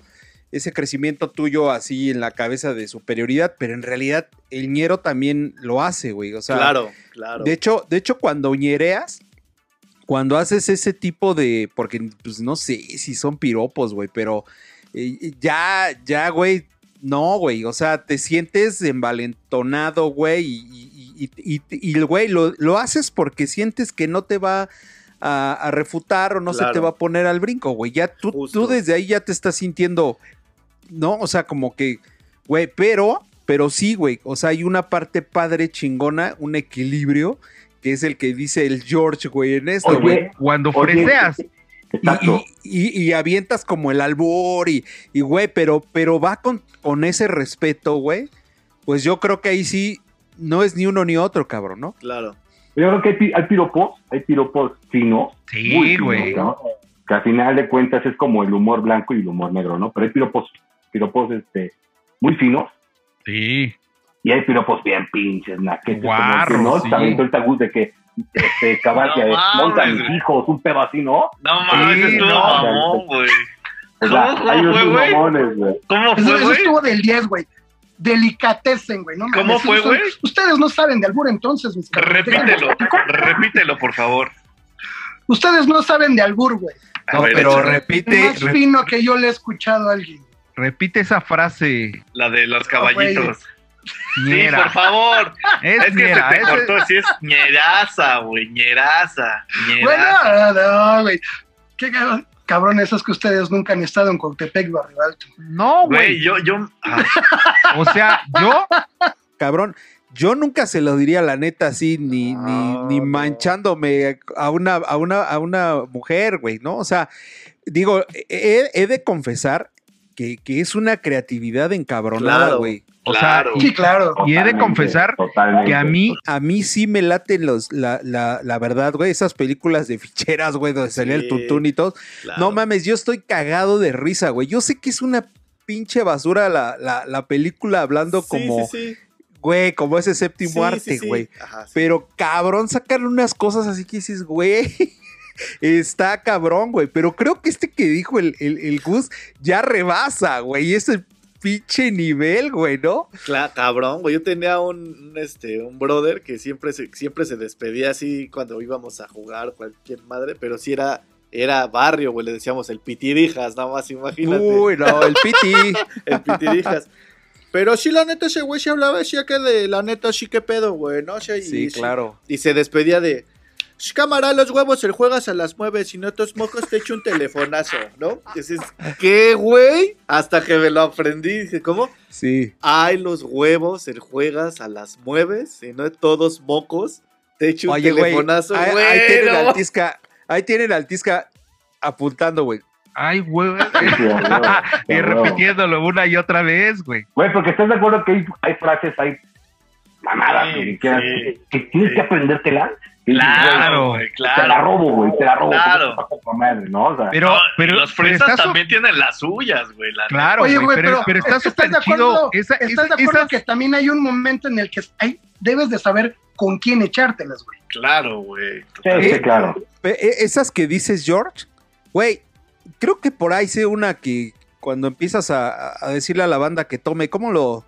ese crecimiento tuyo así en la cabeza de superioridad, pero en realidad el ñero también lo hace, güey. O sea, claro, claro. de hecho, de hecho, cuando ñereas, cuando haces ese tipo de. Porque, pues no sé si son piropos, güey, pero eh, ya, ya, güey. No, güey. O sea, te sientes envalentonado, güey. Y, y, y, güey, lo, lo haces porque sientes que no te va a, a refutar o no se te va a poner al brinco, güey. Ya tú, Justo. tú desde ahí ya te estás sintiendo. No, o sea, como que. Güey, pero, pero sí, güey, o sea, hay una parte padre chingona, un equilibrio, que es el que dice el George, güey, en esto, güey. Cuando freseas. Exacto. y- y- y avientas como el albor y, y, güey, pero, pero va con, con ese respeto, güey. Pues yo creo que ahí sí no es ni uno ni otro, cabrón, ¿no? Claro. Yo creo que hay, hay piropos, hay piropos finos. Sí, muy finos, güey. ¿no? Que al final de cuentas es como el humor blanco y el humor negro, ¿no? Pero hay piropos, piropos este, muy finos Sí. y hay piropos bien pinches, como que, sí. ¿no? También todo el tabú de que este, cabal, No que mames, montan mis hijos, un pedo así, ¿no? No mames, Sí, estuvo no. mamón, güey. O sea, ¿Cómo hay fue, unos güey? mamones, güey. ¿Cómo Eso, fue, eso güey? estuvo del 10, güey. Delicatecen, güey. No mames, ¿Cómo fue, eso- güey? Ustedes no saben de albur entonces, mis. Repítelo, repítelo, por favor. Ustedes no saben de albur, güey. No, ver, pero échale. Es repite, más fino que yo le he escuchado a alguien. repite esa frase. La de los caballitos. Sí, Ñera. por favor. Es, Es que ñera, se te ese- cortó, sí es ñeraza, güey, ñeraza, Bueno, no, güey. Qué cabrón- cabrones, es que ustedes nunca han estado en Contepec, Barrio Alto. No, Güey, güey. yo, yo, ah, O sea, yo, Cabrón, yo nunca se lo diría la neta así, ni, No, ni, ni manchándome a una, a una, a una mujer, güey, ¿no? O sea, digo, he, he de confesar que, que es una creatividad encabronada, Claro. güey. o Claro. sea, Sí, claro. Y he de confesar totalmente. que a mí, A mí sí me laten los, la, la, la verdad, güey, esas películas de ficheras, güey, donde salía el Sí. tuntún y todo. claro. No mames, yo estoy cagado de risa, güey. Yo sé que es una pinche basura la, la, la película hablando Sí, como, sí, sí. güey, como ese séptimo Sí, arte, sí, sí. güey. Ajá, sí. Pero cabrón, sacarle unas cosas así que dices, güey. Está cabrón, güey. Pero creo que este que dijo el, el, el Gus ya rebasa, güey. Ese pinche nivel, güey, ¿no? Cla- cabrón, güey. Yo tenía un, un, este, un brother que siempre se, siempre se despedía así cuando íbamos a jugar cualquier madre, pero sí era, era barrio, güey. Le decíamos el pitirijas, nada más, imagínate. Uy, no, el piti. el pitirijas. Pero sí, la neta, ese güey sí hablaba, sí, que de la neta, sí, qué pedo, güey, ¿no? Y- Sí, claro. Y se despedía de. "Sh, Cámara, los huevos, el juegas a las nueve, si no tus mocos te echo un telefonazo, ¿no? Y dices, ¿qué, güey? Hasta que me lo aprendí, dije, ¿cómo? Sí. Ay, los huevos, el juegas a las mueves, si no todos mocos, te echo un Oye, güey. telefonazo, Ahí, güey. ahí tienen no. al Tisca. Ahí tienen al Tisca apuntando, güey. ay, güey. Y repitiéndolo una y otra vez, güey. Güey, porque estás de acuerdo que hay, hay frases, hay mamadas Sí, que, quieras- sí, que, que tienes sí. que aprendértelas. Claro, güey, güey, Te la claro. robo, güey, te la robo. Claro. porque te pasa con madre, ¿no? O sea, Pero, pero, los fresas también tienen las suyas, güey. la Claro, Oye, güey, pero, pero, pero está ¿estás de acuerdo, Esa, ¿estás esa- de acuerdo esas- que también hay un momento en el que hay, debes de saber con quién echártelas, güey? Claro, güey. sí, sí, claro. Pe- e- Esas que dices, George, güey, creo que por ahí sé una que cuando empiezas a, a decirle a la banda que tome, ¿cómo lo.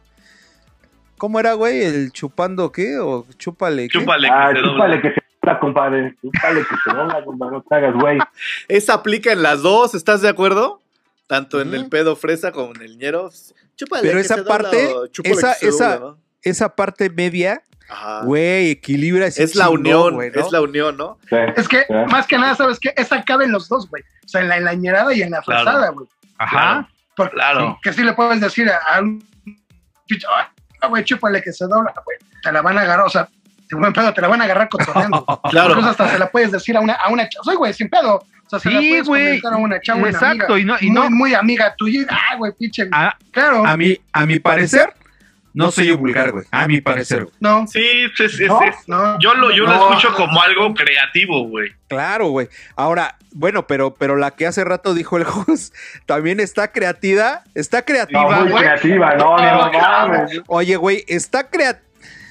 ¿Cómo era, güey? ¿El chupando qué? ¿O chúpale qué? Chúpale Ah, que se dobla. chúpale que se dobla, compadre. Chúpale que se dobla, compadre. No te hagas, güey. Esa aplica en las dos, ¿estás de acuerdo? Tanto en el pedo fresa como en el ñero. Chúpale Pero esa parte, esa- esa- dobla, ¿no? Esa parte media, güey, equilibra ese Es la unión, güey, ¿no? es la unión, ¿no? Sí, Es que, sí. más que nada, ¿sabes qué? Esa cabe en los dos, güey. O sea, en la, en la ñerada y en la Claro. fresada, güey. Ajá. Porque Claro. que sí le puedes decir a, un chicho, "Ah, güey, chúpale que se dobla, güey. Te la van a agarrar, o sea, de buen pedo, te la van a agarrar cotorreando. Claro. Incluso hasta se la puedes decir a una, a una chava, soy güey, sin pedo. O sea, se la Sí, puedes güey. comentar a una chava, una Exacto, amiga, y no, y muy, no, muy amiga tuya. Ah, güey, pinche. a, claro, a mi, a mi parecer, no soy vulgar, güey. A mi parecer. güey. no, Sí, es, es- ¿No? es- no. yo lo, yo lo No. escucho como algo creativo, güey. Claro, güey. Ahora, bueno, pero, pero la que hace rato dijo el Jus, también está creativa, está No, creativa, muy creativa, no, no, no. Oye, güey, está creativa.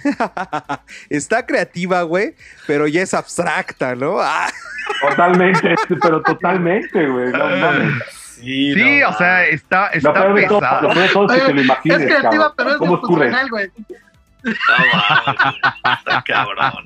está creativa, güey, pero ya es abstracta, ¿no? Ah, Totalmente, pero totalmente, güey. No, mames. Sí, Sí, no, o sea, está, Lo está peor de todo, lo pesado. peor todo es que Oye, te lo imagines, es creativa, cabrón. pero es ¿Cómo ocurre? funcional, güey. Está cabrón.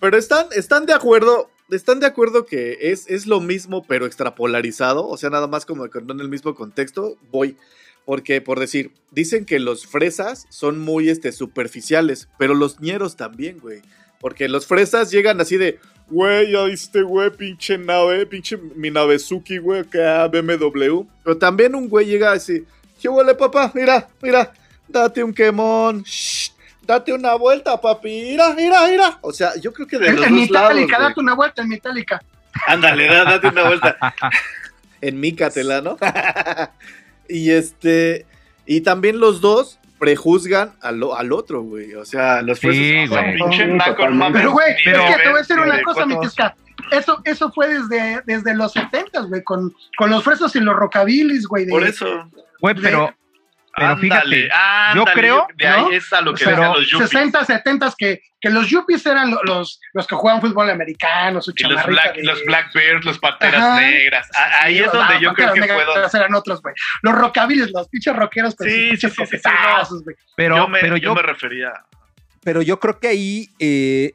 Pero están, están de acuerdo, están de acuerdo que es, es lo mismo, pero extrapolarizado. O sea, nada más como que no en el mismo contexto. Voy. Porque, por decir, dicen que los fresas son muy este, superficiales, pero los ñeros también, güey. Porque los fresas llegan así de, güey, ya viste, güey, pinche nave, pinche mi navezuki, güey, acá BMW. Pero también un güey llega así, ¿qué huele, papá? Mira, mira, date un quemón. shh, date una vuelta, papi. Mira, mira, mira. O sea, yo creo que de En, los en dos lados. Date una vuelta en Metallica. Ándale, da- date una vuelta. en Mícatela, ¿no? y este. Y también los dos prejuzgan al, al otro, güey. O sea, los Sí, güey. Pero, güey, es que te voy a decir una cosa, mi Tisca. Eso, eso fue desde, desde los 70, güey, con, con los fresos y los rockabilis, güey. de- Por eso. Güey, pero, pero Ándale, fíjate, ándale, yo creo, De ahí ¿no? es a lo que decían los yuppies. 60, 70 que, que los yuppies eran lo- los, los que jugaban fútbol americano, su Y los Black, de- los Blackbirds, los Panteras Ajá. Negras. A- Ahí Sí, es donde ah, yo creo que donde. eran otros, güey. Los rockabilis, los pinches rockeros con Sí, sí, sí, sí, sí, güey. pero, yo, me, pero yo yo, me refería. Pero yo creo que ahí, eh,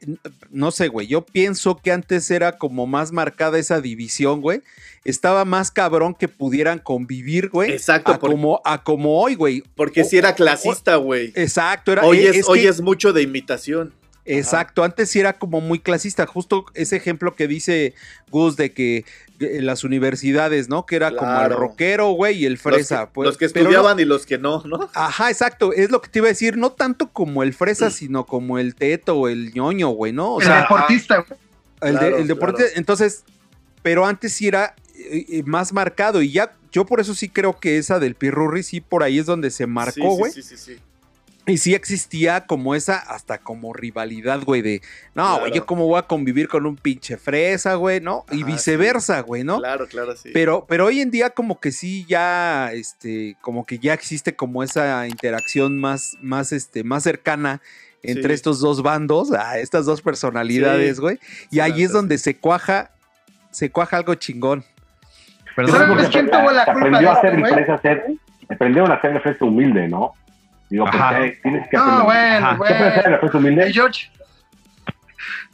no sé, güey, yo pienso que antes era como más marcada esa división, güey. Estaba más cabrón que pudieran convivir, güey. Exacto, a como, a como hoy, güey. Porque si era clasista, güey. Exacto, era, Hoy eh, es, es hoy que- es mucho de imitación. Exacto, antes sí era como muy clasista, justo ese ejemplo que dice Gus de que eh, las universidades, ¿no? Que era como el rockero, güey, y el fresa. los que, pues, los que no- estudiaban y los que no, ¿no? Ajá, exacto, es lo que te iba a decir, no tanto como el fresa, sino como el teto o el ñoño, güey, ¿no? O el sea, deportista, güey. el, de- Claro, el deporte, claro. entonces, pero antes sí era eh, eh, más marcado y ya, yo por eso sí creo que esa del Pirurri sí por ahí es donde se marcó, sí, güey. Sí, sí, sí. Y sí existía como esa, hasta como rivalidad, güey, de, no, güey, Claro. yo cómo voy a convivir con un pinche fresa, güey, ¿no? y viceversa, güey, ¿no? Claro, claro, sí. Pero, pero hoy en día como que sí ya, este, como que ya existe como esa interacción más, más, este, más cercana entre Sí. estos dos bandos, a estas dos personalidades, Sí. güey. Y Sí, ahí es donde se cuaja, se cuaja algo chingón. perdón, ¿Sabes quién tuvo la culpa aprendió de a hacer güey? hacer, aprendieron a hacer la fresa humilde, ¿no? Digo, Ajá. porque tienes que No, bueno. ¿Qué bueno. Hey, George.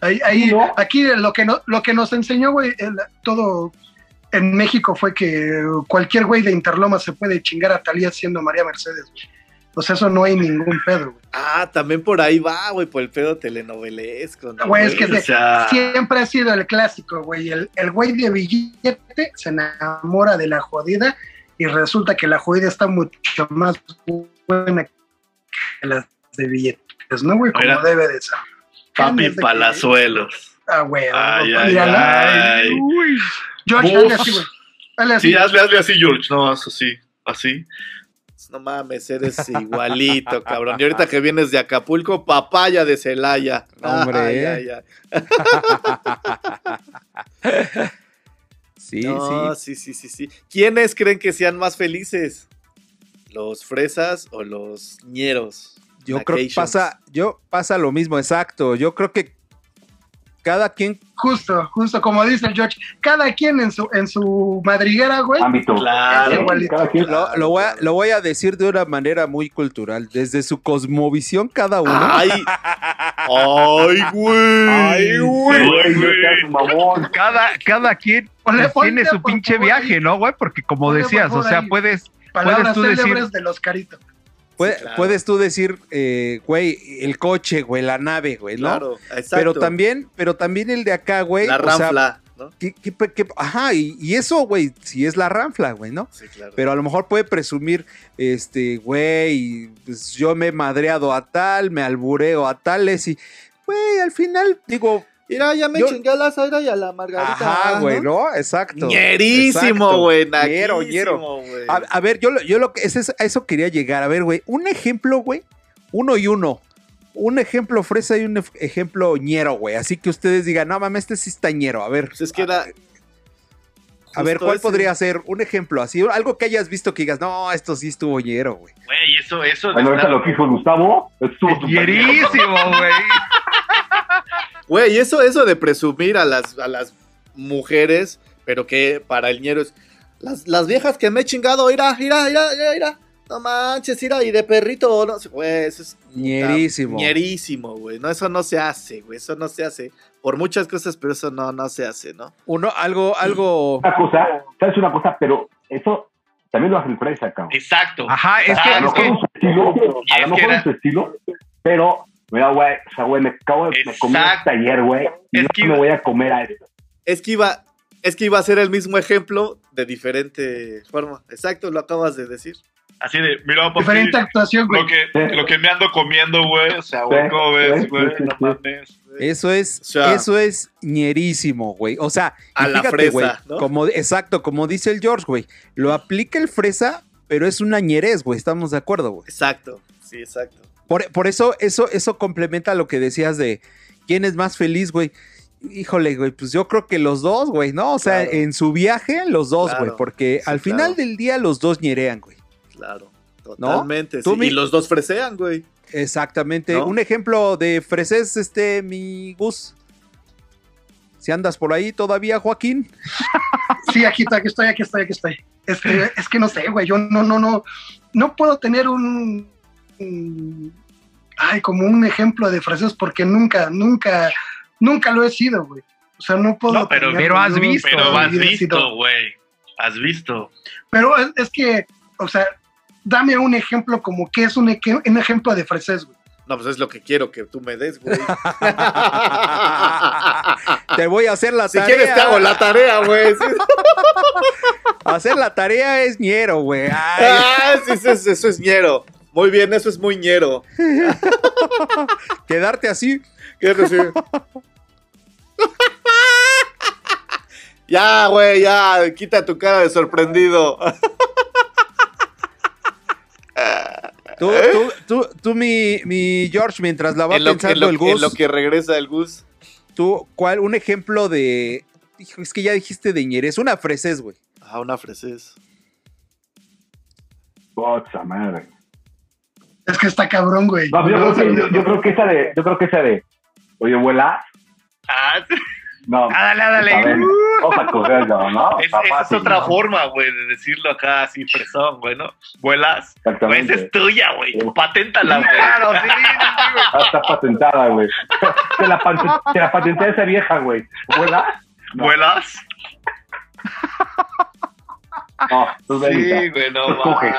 Ahí, ahí, ¿No? aquí lo que, no, lo que nos enseñó, güey, el- todo en México fue que cualquier güey de Interloma se puede chingar a Talía siendo María Mercedes, güey. O sea, eso no hay ningún pedo, güey. Ah, también por ahí va, güey, por el pedo telenovelesco. ¿no, Güey, es que o de- sea- siempre ha sido el clásico, güey. El, el güey de billete se enamora de la jodida y resulta que la jodida está mucho más buena que las de billetes, ¿no, güey? Como debe de ser. Papi que- Palazuelos. Ah, güey. Ay, no, ay, mírala. ay. Uy, George, Uf. hazle así, güey. Hazle así. Sí, hazle, hazle así, George. No, eso sí. Así. No mames, eres igualito, cabrón. Y ahorita que vienes de Acapulco, papaya de Celaya. Hombre. Ay, ay, ay. Sí, No, sí. sí, sí, sí, sí. ¿Quiénes creen que sean más felices? ¿Los fresas o los ñeros? Yo creo que pasa, yo pasa lo mismo, exacto. Yo creo que cada quien, Justo, justo como dice el George. Cada quien en su, en su madriguera, güey. Ámbito. Claro. Igualito. Cada quien- lo, lo voy a, lo voy a decir de una manera muy cultural, desde su cosmovisión cada uno. Ay, ay, güey. Ay, güey. Cada, cada quien Ponle- pues, tiene su pinche viaje, ahí. ¿no, güey? Porque como decías, o sea, ahí. puedes, Palabras tú decir- célebres de los caritos. Puede- Sí, claro. Puedes tú decir, eh, güey, el coche, güey, la nave, güey, ¿no? Claro, exacto. Pero también, pero también el de acá, güey. La o sea, ranfla, ¿no? ¿qué- qué- qué- ajá, y, y eso, güey, sí es la ranfla, güey, ¿no? Sí, claro. Pero a lo mejor puede presumir, este, güey, pues yo me he madreado a tal, me albureo a tales y, güey, al final, digo, Mira, ya me Yo- chingué a la Zaira y a la Margarita. ajá, güey, ¿no? Exacto. Ñerísimo, Exacto. güey. Ñero, ñero. güey. A, a ver, yo, lo- yo lo que, ese es- a eso quería llegar. A ver, güey, un ejemplo, güey, uno y uno. Un ejemplo fresa y un ejemplo ñero, güey. Así que ustedes digan, no mames, este sí está ñero. A ver, Pues es que era. a ver, ¿cuál ese. podría ser un ejemplo así? Algo que hayas visto que digas, no, esto sí estuvo ñero, güey. Güey, eso, eso. Bueno, ahorita lo que hizo Gustavo. Estuvo. Hierísimo, güey. Güey, eso, eso de presumir a las, a las mujeres, pero que para el ñero es. Las, las viejas que me he chingado, ira, ira, ira, ira, ira. No manches, ira, y de perrito, no sé, güey, eso es. Ñerísimo. ñerísimo, güey. No, eso no se hace, güey. Eso no se hace. Por muchas cosas, pero eso no, no se hace, ¿no? Uno, algo, algo. Una cosa, ¿sabes una cosa? Pero eso también lo hace el fresa, cabrón. Exacto. Ajá, es a que, lo es mejor que, en su estilo, a es lo que mejor su estilo, pero, mira, güey, o sea, güey, me acabo de me comí ayer, güey, y Es no que me iba- voy a comer a esto. Es que iba. Es que iba a ser el mismo ejemplo de diferente forma. Exacto, lo acabas de decir. Así de, mira, papi, Diferente actuación, güey. lo que, lo que me ando comiendo, güey. O sea, güey, Sí, ¿cómo ves, sí, güey? sí, No mames. Eso es, O sea- eso es ñerísimo, güey. O sea, A la fíjate, fresa, güey, ¿no? como, exacto, como dice el George, güey. Lo aplica el fresa, pero es una ñerez, güey. Estamos de acuerdo, güey. Exacto, sí, exacto. Por, por eso, eso, eso complementa lo que decías de quién es más feliz, güey. Híjole, güey, pues yo creo que los dos, güey, ¿no? O sea, Claro. en su viaje, los dos, Claro. güey, porque Sí, al final claro. del día los dos ñerean, güey. Claro, totalmente. Tú sí. mi- Y los dos fresean, güey. Exactamente. ¿No? Un ejemplo de freses, este, mi Gus. Si andas por ahí todavía, Joaquín. Sí, aquí estoy, aquí estoy, aquí estoy, aquí estoy. Es que, es que no sé, güey. Yo no, no, no. No puedo tener un. Ay, como un ejemplo de frases porque nunca, nunca, nunca lo he sido, güey. O sea, no puedo. No, pero- pero has visto. Pero has visto, güey. Has visto. Pero es, es que, o sea, dame un ejemplo como que es un, ejemplo de frases, güey. No, pues es lo que quiero que tú me des, güey. Te voy a hacer la si tarea. quieres te hago la tarea, güey. Hacer la tarea es ñero, güey. Ah, sí, sí, sí, eso es ñero. Muy bien, eso es muy ñero. quedarte así. ¿Qué recibir? ya, güey, ya. Quita tu cara de sorprendido. Tú, tú, tú, tú, mi, mi George, mientras la va en, lo, en pensando lo- el Gus, en lo que regresa el Gus. tú, ¿cuál? Un ejemplo de. Hijo, es que ya dijiste de ñeres. Una freses, güey. Ah, una freses. Pocha madre. Es que está cabrón, güey. No, yo, creo que, yo, yo creo que esa de, yo creo que esa de, oye, vuela, Ah, sí. no. Ah, dale, dale. bien. Vamos a cogerlo, ¿no? Es, esa es otra ¿no? forma, güey, de decirlo acá así fresón, güey, ¿no? Vuelas. Güey, Exactamente. esa es tuya, güey. Sí. Paténtala, güey. Claro, sí, sí, güey. Ah, está patentada, güey. Se la, se la patenté a esa vieja, güey. ¿Vuela? No. ¿Vuelas? No, tú Sí, güey, no Tú coge.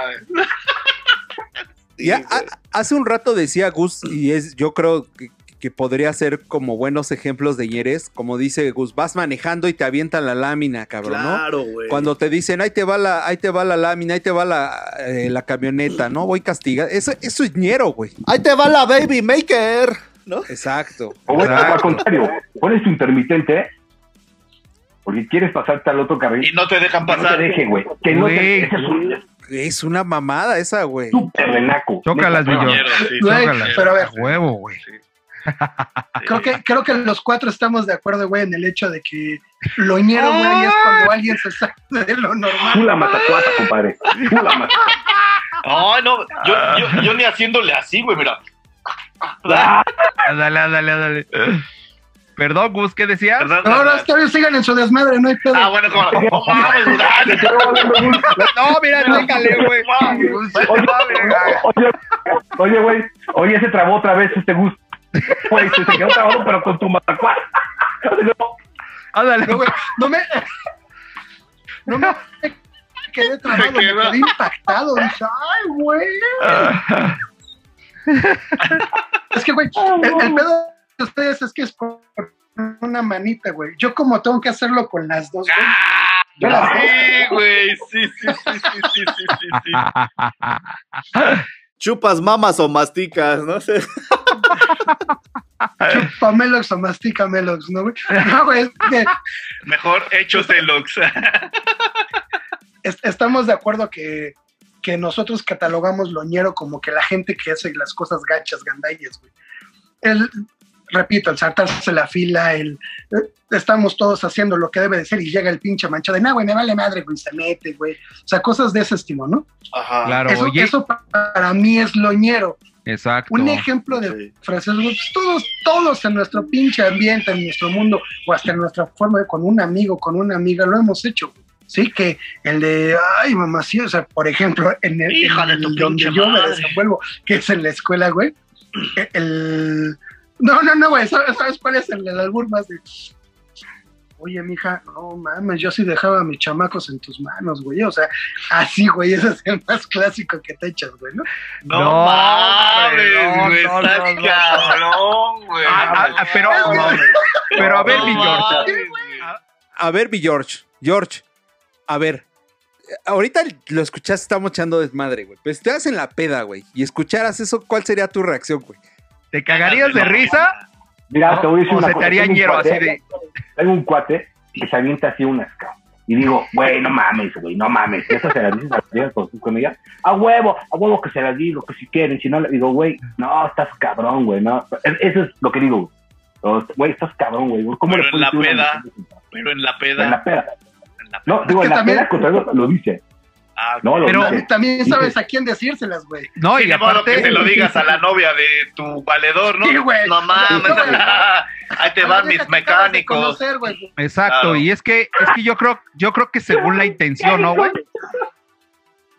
Ya, a- hace un rato decía Gus, y es, yo creo que, que podría ser como buenos ejemplos de ñeres, como dice Gus, vas manejando y te avientan la lámina, cabrón, ¿no? Claro, güey. Cuando te dicen, ahí te va la, ahí te va la lámina, ahí te va la, eh, la camioneta, ¿no? Voy castigado. Eso, eso es ñero, güey. Ahí te va la baby maker, ¿no? Exacto. O bueno, al contrario, pones tu intermitente porque quieres pasarte al otro carril. Y no te dejan Que no te pasar. deje, güey. Que no te es un Es una mamada esa, güey. súper renaco. Chócalas, Neta, mi Ñero, sí, pero a ver. A huevo, güey. Creo que, creo que los cuatro estamos de acuerdo, güey, en el hecho de que lo ñero, güey, es cuando alguien se sale de lo Tú normal. la matacuata, compadre. Tú la matacuata. No, no, yo, yo, yo ni haciéndole así, güey, mira. Ah, Ah, Dale, dale, dale. Perdón, Gus, ¿qué decías? Perdón, No, no, está bien, sigan en su desmadre, no hay pedo. Ah, bueno, como. No mames, Gus. No, mira, déjale, güey. Oye, oye, oye, güey. Oye, se trabó otra vez este gusto. Güey, se te quedó trabado, pero con tu. No, Ándale, No, güey, no me. No me quedé trabado, me quedé impactado. Dije, ay, güey. Es que, güey, el, el pedo ustedes es que es por una manita, güey. Yo como tengo que hacerlo con las dos, ¡Ah! Yo las sí, güey. Sí, sí, sí, sí, sí, sí, sí. Chupas mamas o masticas, no sé. Chupa Melox o mastica Melox, ¿no. No, güey. Mejor hechos de Lox. Estamos de acuerdo que que nosotros catalogamos loñero como que la gente que hace las cosas gachas, gandallas, güey. El, repito, el saltarse la fila, el eh, estamos todos haciendo lo que debe de ser y llega el pinche manchado de, no, güey, me vale madre, güey, se mete, güey. O sea, cosas de ese estilo, ¿no? Ajá. Claro, eso, oye. eso pa- para mí es loñero. Exacto. Un ejemplo de Sí. frases, güey, pues todos, todos en nuestro pinche ambiente, en nuestro mundo, o hasta en nuestra forma de con un amigo, con una amiga, lo hemos hecho. güey. Sí, que el de, ay, mamá, sí, o sea, por ejemplo, en el, Hija en de el tu donde pinche yo me desenvuelvo, que es en la escuela, güey, el... No, no, no, güey, ¿sabes, sabes cuál es el, el albur más de... Oye, mija, no mames, yo sí dejaba a mis chamacos en tus manos, güey. O sea, así, güey, ese es el más clásico que te echas, güey, ¿no? No, No, mames, no, güey, no, estás no, no. cabrón, güey. Ah, ah, ah, pero, pero a ver, mi George. A ver, mi George. George, a ver. ahorita lo escuchaste, estamos echando desmadre, güey. Pero si estás en la peda, güey, y escucharas eso, ¿cuál sería tu reacción, güey? ¿Te cagarías de risa? Mira, te voy a decir O una se te cosa. haría tengo un ñero cuate- así de- Tengo un cuate que se avienta así unas, cabrón. Y digo, güey, no mames, güey, no mames. Eso se las dices a las viejas con, con ella. A huevo, a huevo que se las digo, que si quieren. Si no, le digo, güey, no, estás cabrón, güey, no. Es- Eso es lo que digo. Güey, estás cabrón, güey. ¿Cómo Pero le en la peda, pero en la En la peda. peda. en la No, peda. digo, Es en que la también- peda contrario lo dice. Ah, No, Pero-. También sabes a quién decírselas, güey. No, y aparte. que se lo digas a la novia de tu valedor, ¿no? Sí, güey. No mames. Ahí te van mis mecánicos. conocer. Exacto, Claro. y es que, es que yo creo, yo creo que según la intención, ¿no, güey?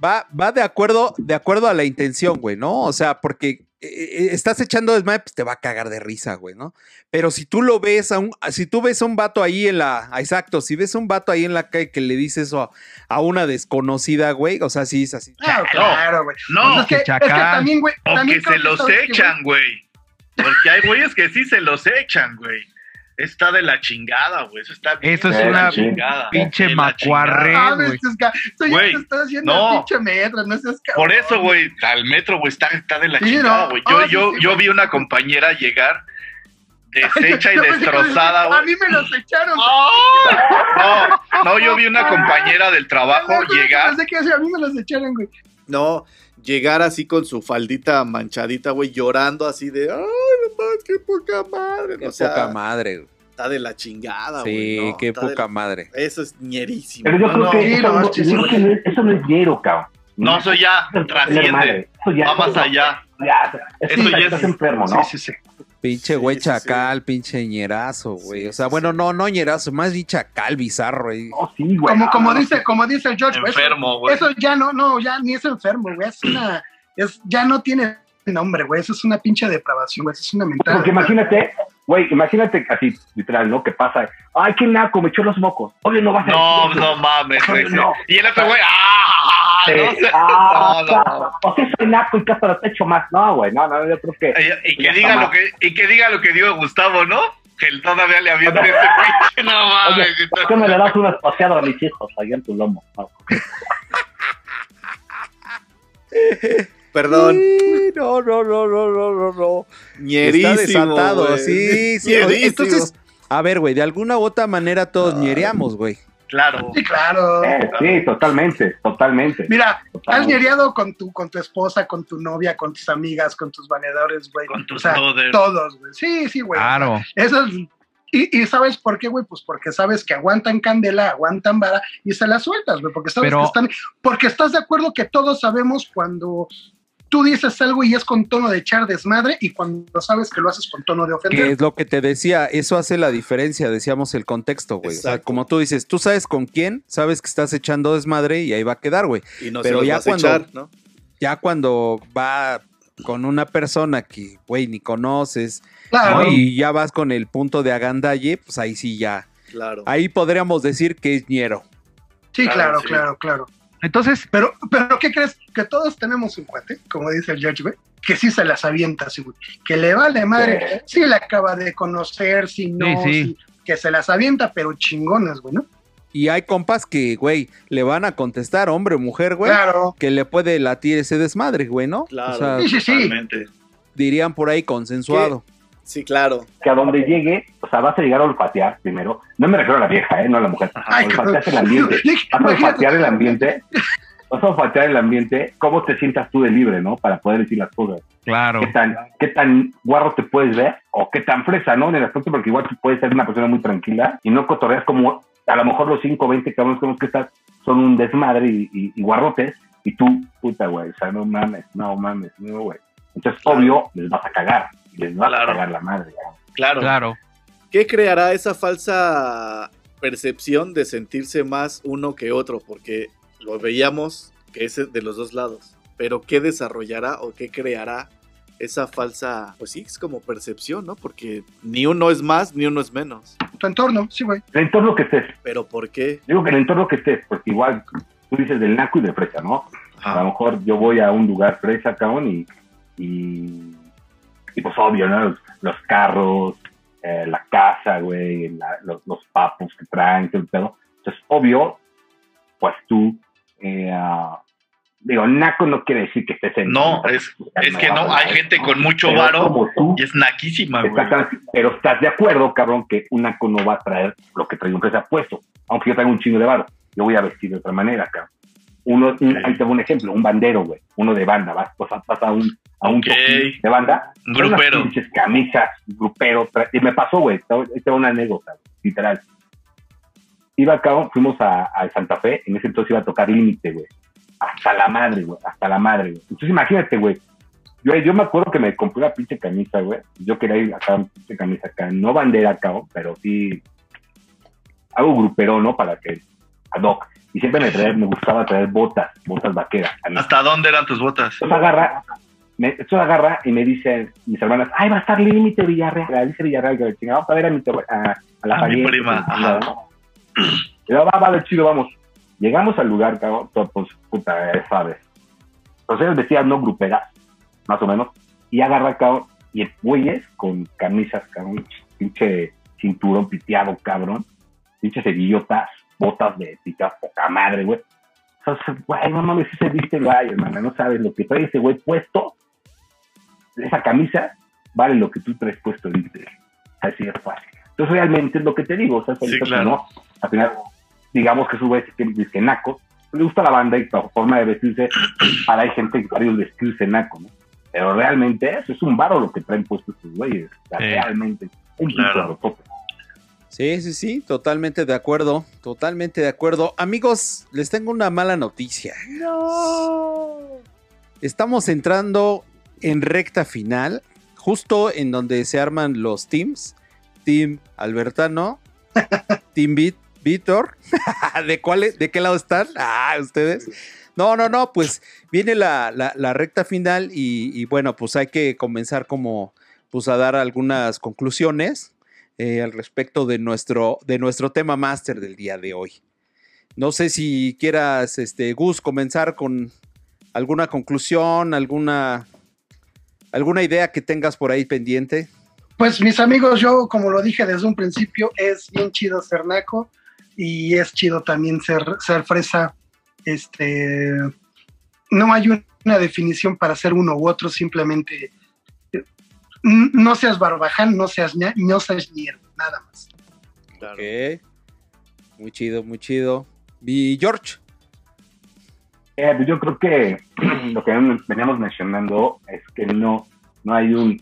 Va, va de acuerdo, de acuerdo a la intención, güey, ¿no? O sea, porque estás echando desmadre, pues te va a cagar de risa, güey, ¿no? Pero si tú lo ves a un, si tú ves a un vato ahí en la, ah, exacto, si ves a un vato ahí en la calle que le dice eso a, a una desconocida, güey, o sea, sí es así. Ah, claro, güey. No, Pues es, que, es que también, güey. O también que se los echan, güey. Porque hay güeyes que sí se los echan, güey. Está de la chingada, güey. Eso está bien Eso es de la una chingada. pinche macuarre. güey. no. pinche metro, no seas cabrón. Por eso, güey, al metro, güey, está, está de la Sí, chingada, no. güey. Yo, Ah, sí, yo, sí, yo güey. vi una compañera llegar deshecha y Yo destrozada, A güey. mí me los echaron. No, no, yo vi una compañera del trabajo llegar. Pensé que a mí me los echaron, güey. No, llegar así con su faldita manchadita, güey, llorando así de, ay, no más, qué poca madre. Qué o sea, poca madre, güey. Está de la chingada, güey. Sí, ¿no? qué poca la- madre. Eso es ñerísimo. Pero yo No, creo no, que eso no, no, sí, yo sí. creo que no es- eso no es hiero, cabrón. No, eso ya Eso trasciende. madre. Eso ya Va más eso- allá. Ya, es Eso ya estás es- enfermo, ¿no? Sí, sí, sí. Pinche Sí, güey sí, sí. chacal, pinche ñerazo, güey. Sí, o sea, sí, bueno, no, no ñerazo, más bien chacal, bizarro, güey. No, sí, güey. Como, como no, dice, como dice el George, güey, eso- Enfermo, güey. Eso ya no, no, ya ni es enfermo, güey. Es una, es, ya no tiene nombre, güey. Eso es una pinche depravación, güey. Eso es una mental. Porque imagínate, güey, imagínate así, literal, ¿no? Que pasa, ay, qué naco, me echó los mocos. Obvio no vas a No, no mames, güey. No. Y el otro güey, ¡ah! eh, No sé. ah, No, no. ¿Por qué soy naco y lo te echo más? No, güey, no, no, yo creo que. Y, y que diga lo que, y que diga lo que dijo Gustavo, ¿no? Que él todavía le avienta ese pinche, no Oye, mames. ¿por qué me le das unas paseadas a mis hijos allá en tu lomo? Perdón. Sí, No, no, no, no, no, no, no. Está desatado, sí, sí. Ñerísimo. Entonces, a ver, güey, de alguna u otra manera todos ñereamos, güey. Claro. Sí, claro. Eh, sí, totalmente, totalmente. Mira, has ñereado con tu, con tu esposa, con tu novia, con tus amigas, con tus valedores, güey. Con tus o sea, todos, güey. Sí, sí, güey. Claro. Eso es. Y, y ¿sabes por qué, güey? Pues porque sabes que aguantan candela, aguantan vara y se las sueltas, güey. Porque sabes Pero- que están. Porque estás de acuerdo que todos sabemos cuando tú dices algo y es con tono de echar desmadre y cuando sabes que lo haces con tono de Que ofender. es lo que te decía, eso hace la diferencia, decíamos el contexto, güey. O sea, como tú dices, tú sabes con quién, sabes que estás echando desmadre y ahí va a quedar, güey. Y no Pero se ya cuando- echar, ¿no? Ya cuando va con una persona que, güey, ni conoces, Claro. ¿no? y ya vas con el punto de agandalle, pues ahí sí ya. Claro. Ahí podríamos decir que es ñero. Sí, Claro, claro, sí. claro, claro. Entonces, Pero, pero ¿qué crees? Que todos tenemos un cuate, como dice el George, güey, que sí se las avienta, así, güey. Que le vale madre, sí le acaba de conocer, si no, Sí, sí. sí, que se las avienta, pero chingonas, güey, ¿no? Y hay compas que, güey, le van a contestar, hombre o mujer, güey, Claro. que le puede latir ese desmadre, güey, ¿no? Claro. O sea, Sí, sí, sí. Totalmente. dirían por ahí consensuado. Sí, claro. Que a donde llegue, o sea, vas a llegar a olfatear primero. No me refiero a la vieja, ¿eh? No a la mujer. Ay, Olfateas el ambiente. Vas a olfatear el ambiente. Vas a olfatear el ambiente. ¿Cómo te sientas tú de libre, no? Para poder decir las cosas. claro. qué tan, qué tan guarro te puedes ver o qué tan fresa, ¿no? En el aspecto, porque igual tú puedes ser una persona muy tranquila y no cotorreas como a lo mejor los 5 o 20 cabrones con los que estás son un desmadre y, y- y guarrotes y tú, puta, güey, o sea, no mames, no mames, no, güey. Entonces, obvio, les vas a cagar, les Claro. a la madre. Claro. Claro. ¿Qué creará esa falsa percepción de sentirse más uno que otro? Porque lo veíamos que es de los dos lados. Pero ¿qué desarrollará o qué creará esa falsa, pues sí, es como percepción, ¿no? Porque ni uno es más ni uno es menos. Tu entorno, sí, güey. El entorno que estés, Pero ¿por qué? digo que el entorno que estés, porque igual tú dices del naco y de fresa, ¿no? A lo mejor yo voy a un lugar fresa, cabrón, y, y, y pues obvio, ¿no? Los, los carros, eh, la casa, güey, la- los, los papos que traen, todo el pedo. Entonces, obvio, pues tú, eh, ah, digo, naco no quiere decir que estés en. No, es, es que no, hay gente con mucho varo y es naquísima, güey. pero estás de acuerdo, cabrón, que un naco no va a traer lo que trae un presa puesto. Aunque yo traiga un chingo de varo. Yo voy a vestir de otra manera, cabrón. Uno, un- ahí te un ejemplo, un bandero, güey. Uno de banda, vas, vas, a- vas a un, a un Ok. toquín de banda. Unas grupero. pinches camisas, grupero. y me pasó, güey. Esta es una anécdota, literal. Iba acá, fuimos a, a Santa Fe, en ese entonces iba a tocar límite, güey. Hasta la madre, güey. Hasta la madre, güey. Entonces imagínate, güey. Yo, yo me acuerdo que me compré una pinche camisa, güey. Yo quería ir acá, una pinche camisa acá. No bandera acá, pero sí algo grupero, ¿no? Para que ad hoc. Y siempre me, traía- me gustaba traer botas, botas vaqueras. ¿Hasta dónde eran tus botas? Entonces agarra, me, entonces agarra y me dicen mis hermanas, ay, va a estar límite Villarreal, dice Villarreal, que chingada, vamos a ver a mi, a, a la A mi prima, va, va, chido, vamos. Llegamos al lugar, cabrón, todo, pues, puta, ya sabes. Entonces ellos vestían no gruperas, más o menos, y agarra, cabrón, y el güeyes con camisas, cabrón, pinche cinturón piteado, cabrón, pinche cerillotas, botas de pica poca madre, güey. Sea, güey, no mames, si se viste güey, hermana, no sabes lo que trae ese güey puesto. Esa camisa vale lo que tú traes puesto, ¿viste? Así es fácil. Entonces, realmente es lo que te digo, o sea, ahorita, pues, claro. no, al final, digamos que su vez que dice naco, le gusta la banda y la forma de vestirse, para hay gente que varios vestirse naco, ¿no? Pero realmente eso es un varo lo que traen puestos estos güeyes, o sea, Sí. realmente, un Claro. Sí, sí, sí, totalmente de acuerdo, totalmente de acuerdo. Amigos, les tengo una mala noticia. Estamos entrando en recta final, justo en donde se arman los teams. Team Albertano, Team Vit- Víctor. ¿De, cuál, es- ¿De qué lado están? Ah, ustedes. No, no, no, pues viene la, la- la recta final y, y bueno, pues hay que comenzar como pues a dar algunas conclusiones eh, al respecto de nuestro, de nuestro tema máster del día de hoy. No sé si quieras, este, Gus, comenzar con alguna conclusión, alguna, alguna idea que tengas por ahí pendiente. Pues mis amigos, yo como lo dije desde un principio, es bien chido ser naco y es chido también ser, ser fresa. Este, no hay una definición para ser uno u otro, simplemente eh, no seas barbaján, no seas, no seas nada más. Ok. Muy chido, muy chido. Y George. Eh, pues yo creo que lo que veníamos mencionando es que no, no hay un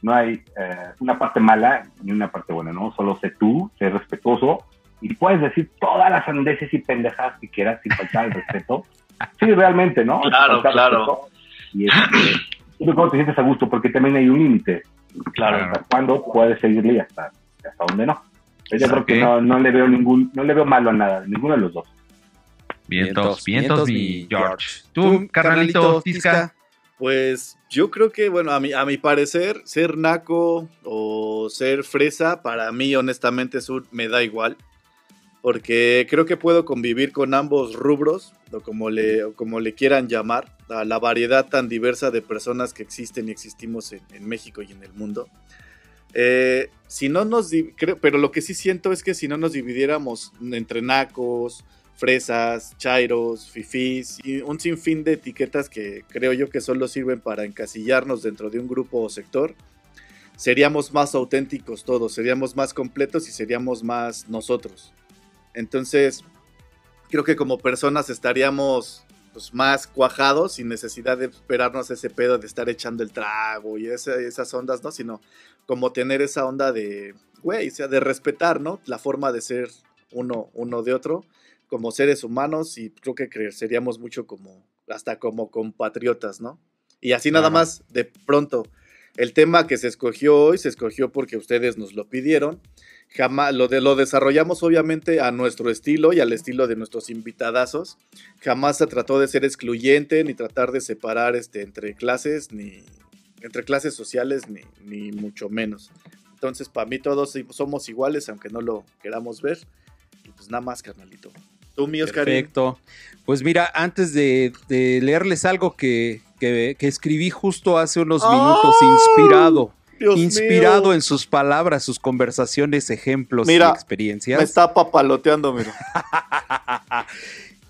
no hay eh, una parte mala ni una parte buena, ¿no? Solo sé tú, sé respetuoso y puedes decir todas las andeses y pendejadas que quieras sin faltar el respeto. Sí, realmente, ¿no? Claro, claro. Y este, siempre cuando te sientes a gusto, porque también hay un límite. Claro. Hasta cuándo puedes seguirle y hasta, hasta dónde no. Pero yo creo que no, no le veo ningún, no le veo malo a nada, ninguno de los dos. Vientos, vientos, mi George. Tú, carnalito, Tisca. Pues yo creo que, bueno, a mi, a mi parecer, ser naco o ser fresa, para mí honestamente me da igual. Porque creo que puedo convivir con ambos rubros, o como le, o como le quieran llamar, a la variedad tan diversa de personas que existen y existimos en, en México y en el mundo. Eh, si no nos creo- pero lo que sí siento es que si no nos dividiéramos entre nacos, fresas, chairos, fifís y un sinfín de etiquetas que creo yo que solo sirven para encasillarnos dentro de un grupo o sector, seríamos más auténticos todos, seríamos más completos y seríamos más nosotros. Entonces, creo que como personas estaríamos pues, más cuajados sin necesidad de esperarnos ese pedo de estar echando el trago y esa- esas ondas, ¿no? Sino como tener esa onda de, güey, o sea, de respetar, ¿no? La forma de ser uno, uno de otro como seres humanos y creo que creceríamos mucho como, hasta como compatriotas, ¿no? Y así nada más, de pronto, el tema que se escogió hoy se escogió porque ustedes nos lo pidieron. Jamás lo, de, lo desarrollamos obviamente a nuestro estilo y al estilo de nuestros invitadazos. Jamás se trató de ser excluyente ni tratar de separar este, entre clases ni entre clases sociales ni, ni mucho menos. Entonces, para mí todos somos iguales, aunque no lo queramos ver. Y pues nada más, carnalito. Tú, Oscarín. Perfecto. Pues mira, antes de, de leerles algo que, que- que escribí justo hace unos minutos, inspirado. Dios inspirado mío. en sus palabras, sus conversaciones, ejemplos Mira, y experiencias. Me está papaloteando, mira.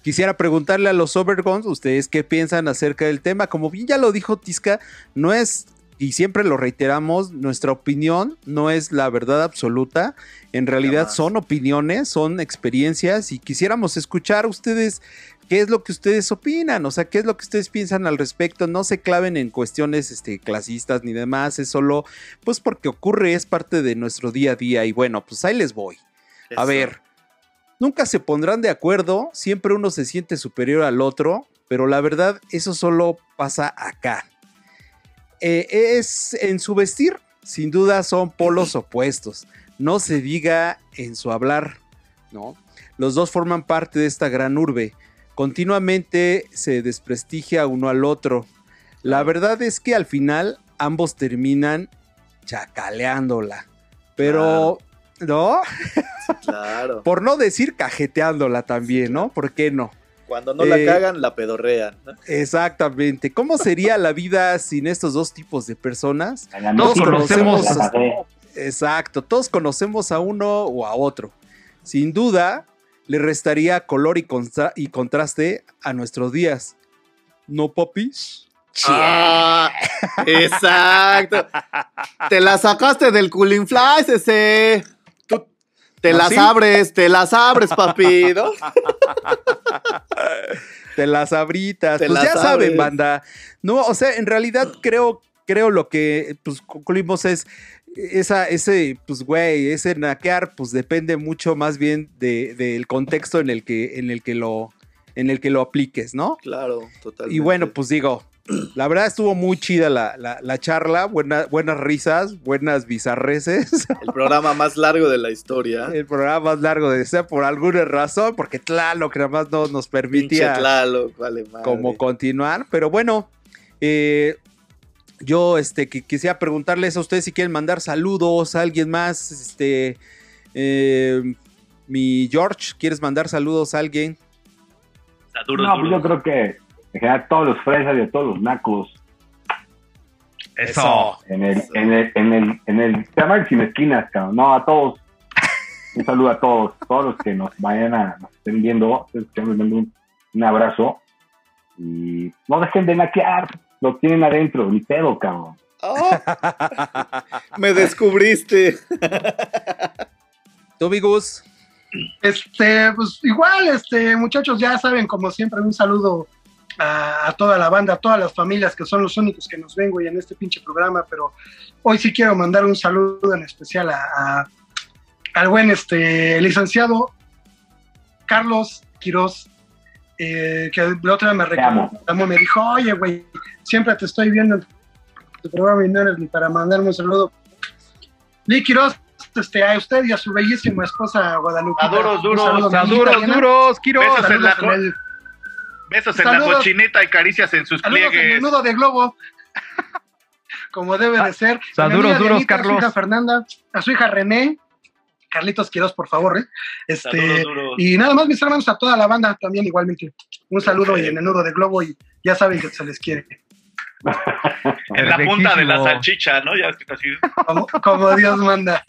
quisiera preguntarle a los Overguns, ustedes qué piensan acerca del tema. Como bien ya lo dijo Tisca, no es, y siempre lo reiteramos, nuestra opinión no es la verdad absoluta. En realidad son opiniones, son experiencias y quisiéramos escuchar a ustedes qué es lo que ustedes opinan, o sea, qué es lo que ustedes piensan al respecto. No se claven en cuestiones este, clasistas ni demás, es solo pues porque ocurre, es parte de nuestro día a día y bueno, pues ahí les voy. A ver, nunca se pondrán de acuerdo, siempre uno se siente superior al otro, pero la verdad eso solo pasa acá. Eh, es en su vestir, sin duda son polos opuestos, no se diga en su hablar, ¿no? Los dos forman parte de esta gran urbe, continuamente se desprestigia uno al otro. La verdad es que al final ambos terminan chacaleándola, pero... ¿No? Claro. Por no decir cajeteándola también, ¿no? ¿Por qué no? Cuando no la Eh, cagan, la pedorrean. ¿no? Exactamente. ¿Cómo sería la vida sin estos dos tipos de personas? Todos conocemos-. Exacto, todos conocemos a uno o a otro. Sin duda, le restaría color y, contra- y contraste a nuestros días. ¿No, papis? Ah, exacto. Te la sacaste del cooling flies ese. Te ¿Ah, las abres, te las abres, papi, ¿no? Te las abritas. Te pues las ya saben, banda. No, o sea, en realidad creo, creo lo que pues concluimos es esa, ese, pues güey, ese naquear, pues depende mucho más bien de- del contexto en el que, en el que lo, en el que lo apliques, ¿no? Claro, totalmente. Y bueno, pues digo, la verdad estuvo muy chida la, la- la charla, buena- buenas risas, buenas bizarreces. El programa más largo de la historia. El programa más largo de ser por alguna razón, porque Tlaloc nada más no nos permitía Tlaloc, vale madre. como continuar. Pero bueno, eh, yo este, que quisiera preguntarles a ustedes si quieren mandar saludos a alguien más. Este, eh, mi George, ¿quieres mandar saludos a alguien? No, pues yo creo que en general todos los fresas y a todos los nacos Eso. en el, en el, en el, en el, se llama el sin esquinas, cabrón. No, a todos. Un saludo a todos, todos los que nos vayan a, nos estén viendo, un, un abrazo y no dejen de naquear, lo tienen adentro, ni pedo, cabrón. Me descubriste. ¿Tú, Vigus? Este, pues igual, este, muchachos, ya saben, como siempre, un saludo a, a toda la banda, a todas las familias que son los únicos que nos ven, güey, en este pinche programa, pero hoy sí quiero mandar un saludo en especial a, a- al buen este licenciado Carlos Quiroz, eh, que la otra vez me reclamó, me dijo, oye, güey, siempre te estoy viendo en tu programa y no eres ni para mandarme un saludo. Lee Quiroz, este, a usted y a su bellísima esposa Guadalupe. A duros, duros, A duros, duros, Quiroz. Besos en la Saludos en Besos en la Saludos. cochinita y caricias en sus Saludos en el pliegues. nudo de globo. Como debe de ser. sa- A mi duros, Dianita, A su Carlos. hija Fernanda, a su hija René. Carlitos Quiroz, por favor. ¿eh? Este, Saludos, duros. y nada más, mis hermanos, a toda la banda también igualmente. Un saludo y en el nudo de globo y ya saben que se les quiere. En la punta de la salchicha, ¿no? Ya así. Como, como Dios manda.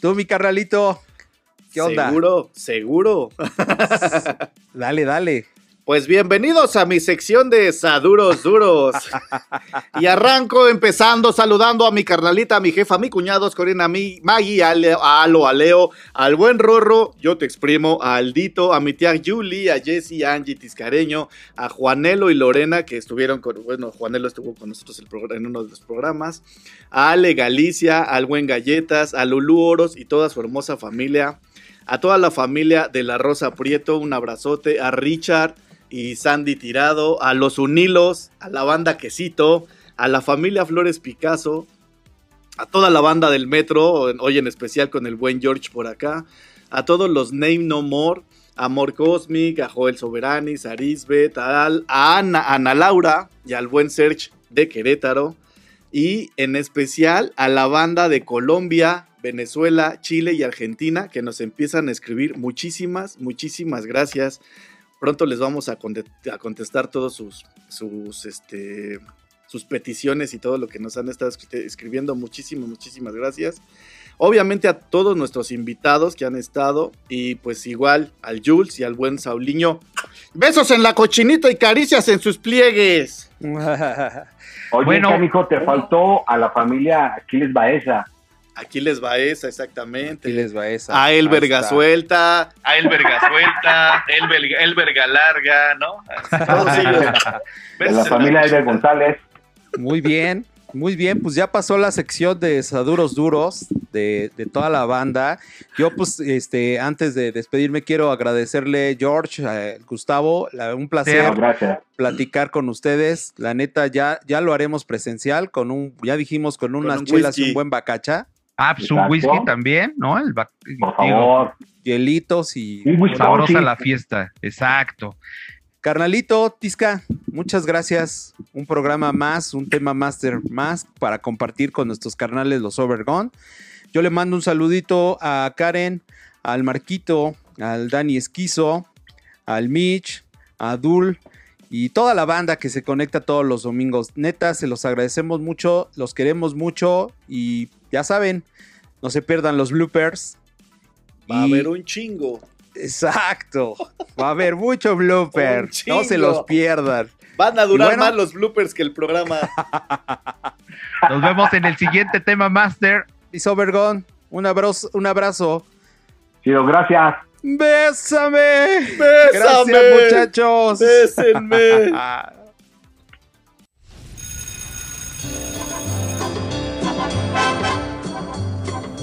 Tú, mi carnalito. ¿Qué onda? Seguro, seguro. Dale, dale. Pues bienvenidos a mi sección de Saduros Duros. y arranco empezando saludando a mi carnalita, a mi jefa, a mi cuñados, Corina, a mi Maggie, a, Leo- a Alo, a Leo, al buen Rorro, yo te exprimo, a Aldito, a mi tía Julie, a Jessy, a Angie Tiscareño, a Juanelo y Lorena, que estuvieron con, bueno, Juanelo estuvo con nosotros el en uno de los programas, a Ale Galicia, al buen Galletas, a Lulú Oros y toda su hermosa familia. A toda la familia de la Rosa Prieto, un abrazote. A Richard y Sandy Tirado, a los Unilos, a la banda Quesito, a la familia Flores Picasso, a toda la banda del Metro, hoy en especial con el buen George por acá, a todos los Name No More, a Amor Cosmic, a Joel Soberanis, a Arisbet, a, Al- a Ana, a Ana Laura y al buen Serge de Querétaro, y en especial a la banda de Colombia, Venezuela, Chile y Argentina que nos empiezan a escribir. Muchísimas, muchísimas gracias. Pronto les vamos a, a contestar todos sus, sus, este, sus peticiones y todo lo que nos han estado escri- escribiendo. Muchísimas, muchísimas gracias. Obviamente a todos nuestros invitados que han estado y pues igual al Jules y al buen Sauliño. Besos en la cochinita y caricias en sus pliegues. Oye, Bueno. Canijo, te faltó a la familia Aquiles Baeza. Aquí les va esa, exactamente. Y les va esa. A El Verga. Suelta. A el verga suelta, el verga, el verga larga, ¿no? Todos ellos. De la familia Eder González. Muy bien, muy bien. Pues ya pasó la sección de Saduros Duros de, de toda la banda. Yo, pues, este, antes de despedirme, quiero agradecerle, George, a Gustavo, la- un placer platicar con ustedes. La neta, ya, ya lo haremos presencial con un, ya dijimos, con unas un chelas y un buen bacacha, Ah, pues un whisky también, ¿no? El Por digo, favor. hielitos y whisky. sabrosa sí. la fiesta. Exacto. Carnalito, Tisca, muchas gracias. Un programa más, un tema master más para compartir con nuestros carnales los Overgone. Yo le mando un saludito a Karen, al Marquito, al Dani Esquizo, al Mitch, a Dul y toda la banda que se conecta todos los domingos. Neta, se los agradecemos mucho, los queremos mucho y ya saben, no se pierdan los bloopers. Va a haber un chingo. Exacto. Va a haber mucho blooper. No se los pierdan. Van a durar bueno. más los bloopers que el programa. Nos vemos en el siguiente tema master. Y Sobergón, un abrazo, un abrazo. Chido, gracias. Bésame. ¡Bésame! Gracias, muchachos. ¡Bésenme!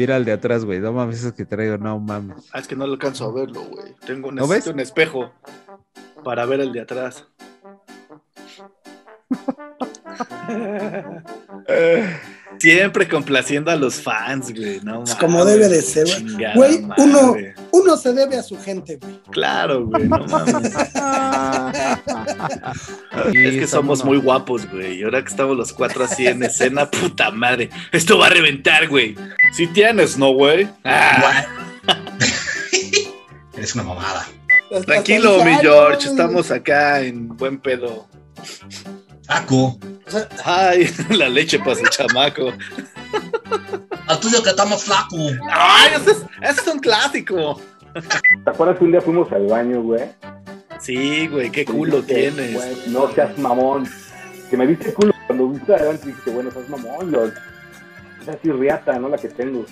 Mira el de atrás, güey. No mames, esos que traigo, no mames. Ah, es que no lo alcanzo a verlo, güey. Tengo ¿No necesito ves? un espejo para ver el de atrás. Siempre complaciendo a los fans, güey. No Es como debe de ser, güey. uno, uno se debe a su gente, güey. Claro, güey, no mames. Es que somos muy guapos, güey. Y ahora que estamos los cuatro así en escena, puta madre. Esto va a reventar, güey. Si tienes, ¿no, güey? Ah, Eres una mamada. Tranquilo, mi George. "Ay, no, Estamos acá en buen pedo. Saco. o sea, Ay, la leche para su chamaco. Al tuyo que está más flaco. Ay, ese es, ese es un clásico. ¿Te acuerdas que un día fuimos al baño, güey? Sí, güey, qué culo tienes. güey, no seas mamón. Que me viste culo cuando viste adelante dijiste, bueno, seas mamón, es riata, no la que tengo.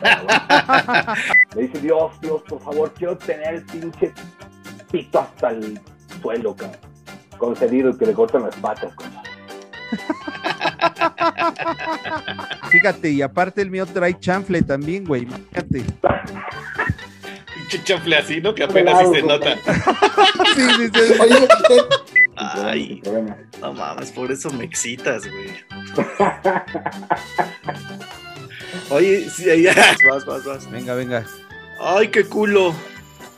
Le dice, Dios, Dios, por favor, quiero tener el pinche pito hasta el suelo, cabrón. Concedido que le cortan las patas, cabrón. Fíjate, y aparte el mío trae chanfle también, güey. Fíjate. Pinche chanfle así, ¿no? Que apenas sí se nota. Sí, sí, sí. Oye, Ay, no mames, por eso me excitas, güey. Oye, sí, ya. Vas, vas, vas. Venga, venga. Ay, qué culo.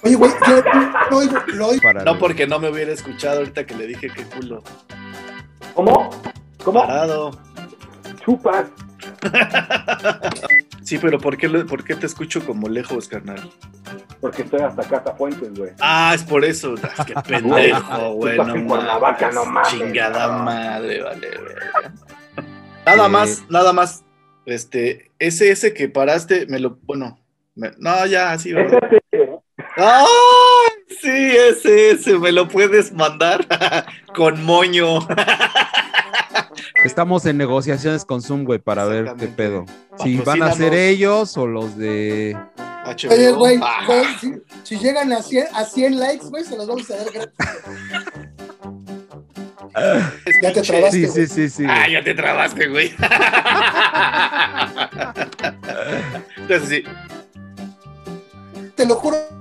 Oye, güey, yo lo oigo, lo oigo. No porque no me hubiera escuchado ahorita que le dije qué culo. ¿Cómo? ¿Cómo? Parado. Chupas. Sí, pero ¿por qué, ¿por qué te escucho como lejos, carnal? Porque estoy hasta Casa Fuentes, güey. Ah, es por eso. Ah, qué pendejo, güey. No Cuernavaca, no mames, Chingada madre, vale, verga. Nada más, nada más. Este, ese, ese que paraste, me lo, bueno, me- no, ya, sí, vale. ¡Ay! Sí, ese, ese, me lo puedes mandar con moño. Estamos en negociaciones con Zoom, güey, para ver qué pedo. Si van a ser ellos o los de. HBO. Oye, güey, Ah, güey, si, si llegan a 100, a 100 likes, güey, se los vamos a dar gratis. Ya te trabaste, Sí, sí, sí, sí. Ah, ya te trabaste, güey. Entonces sí. Te lo juro.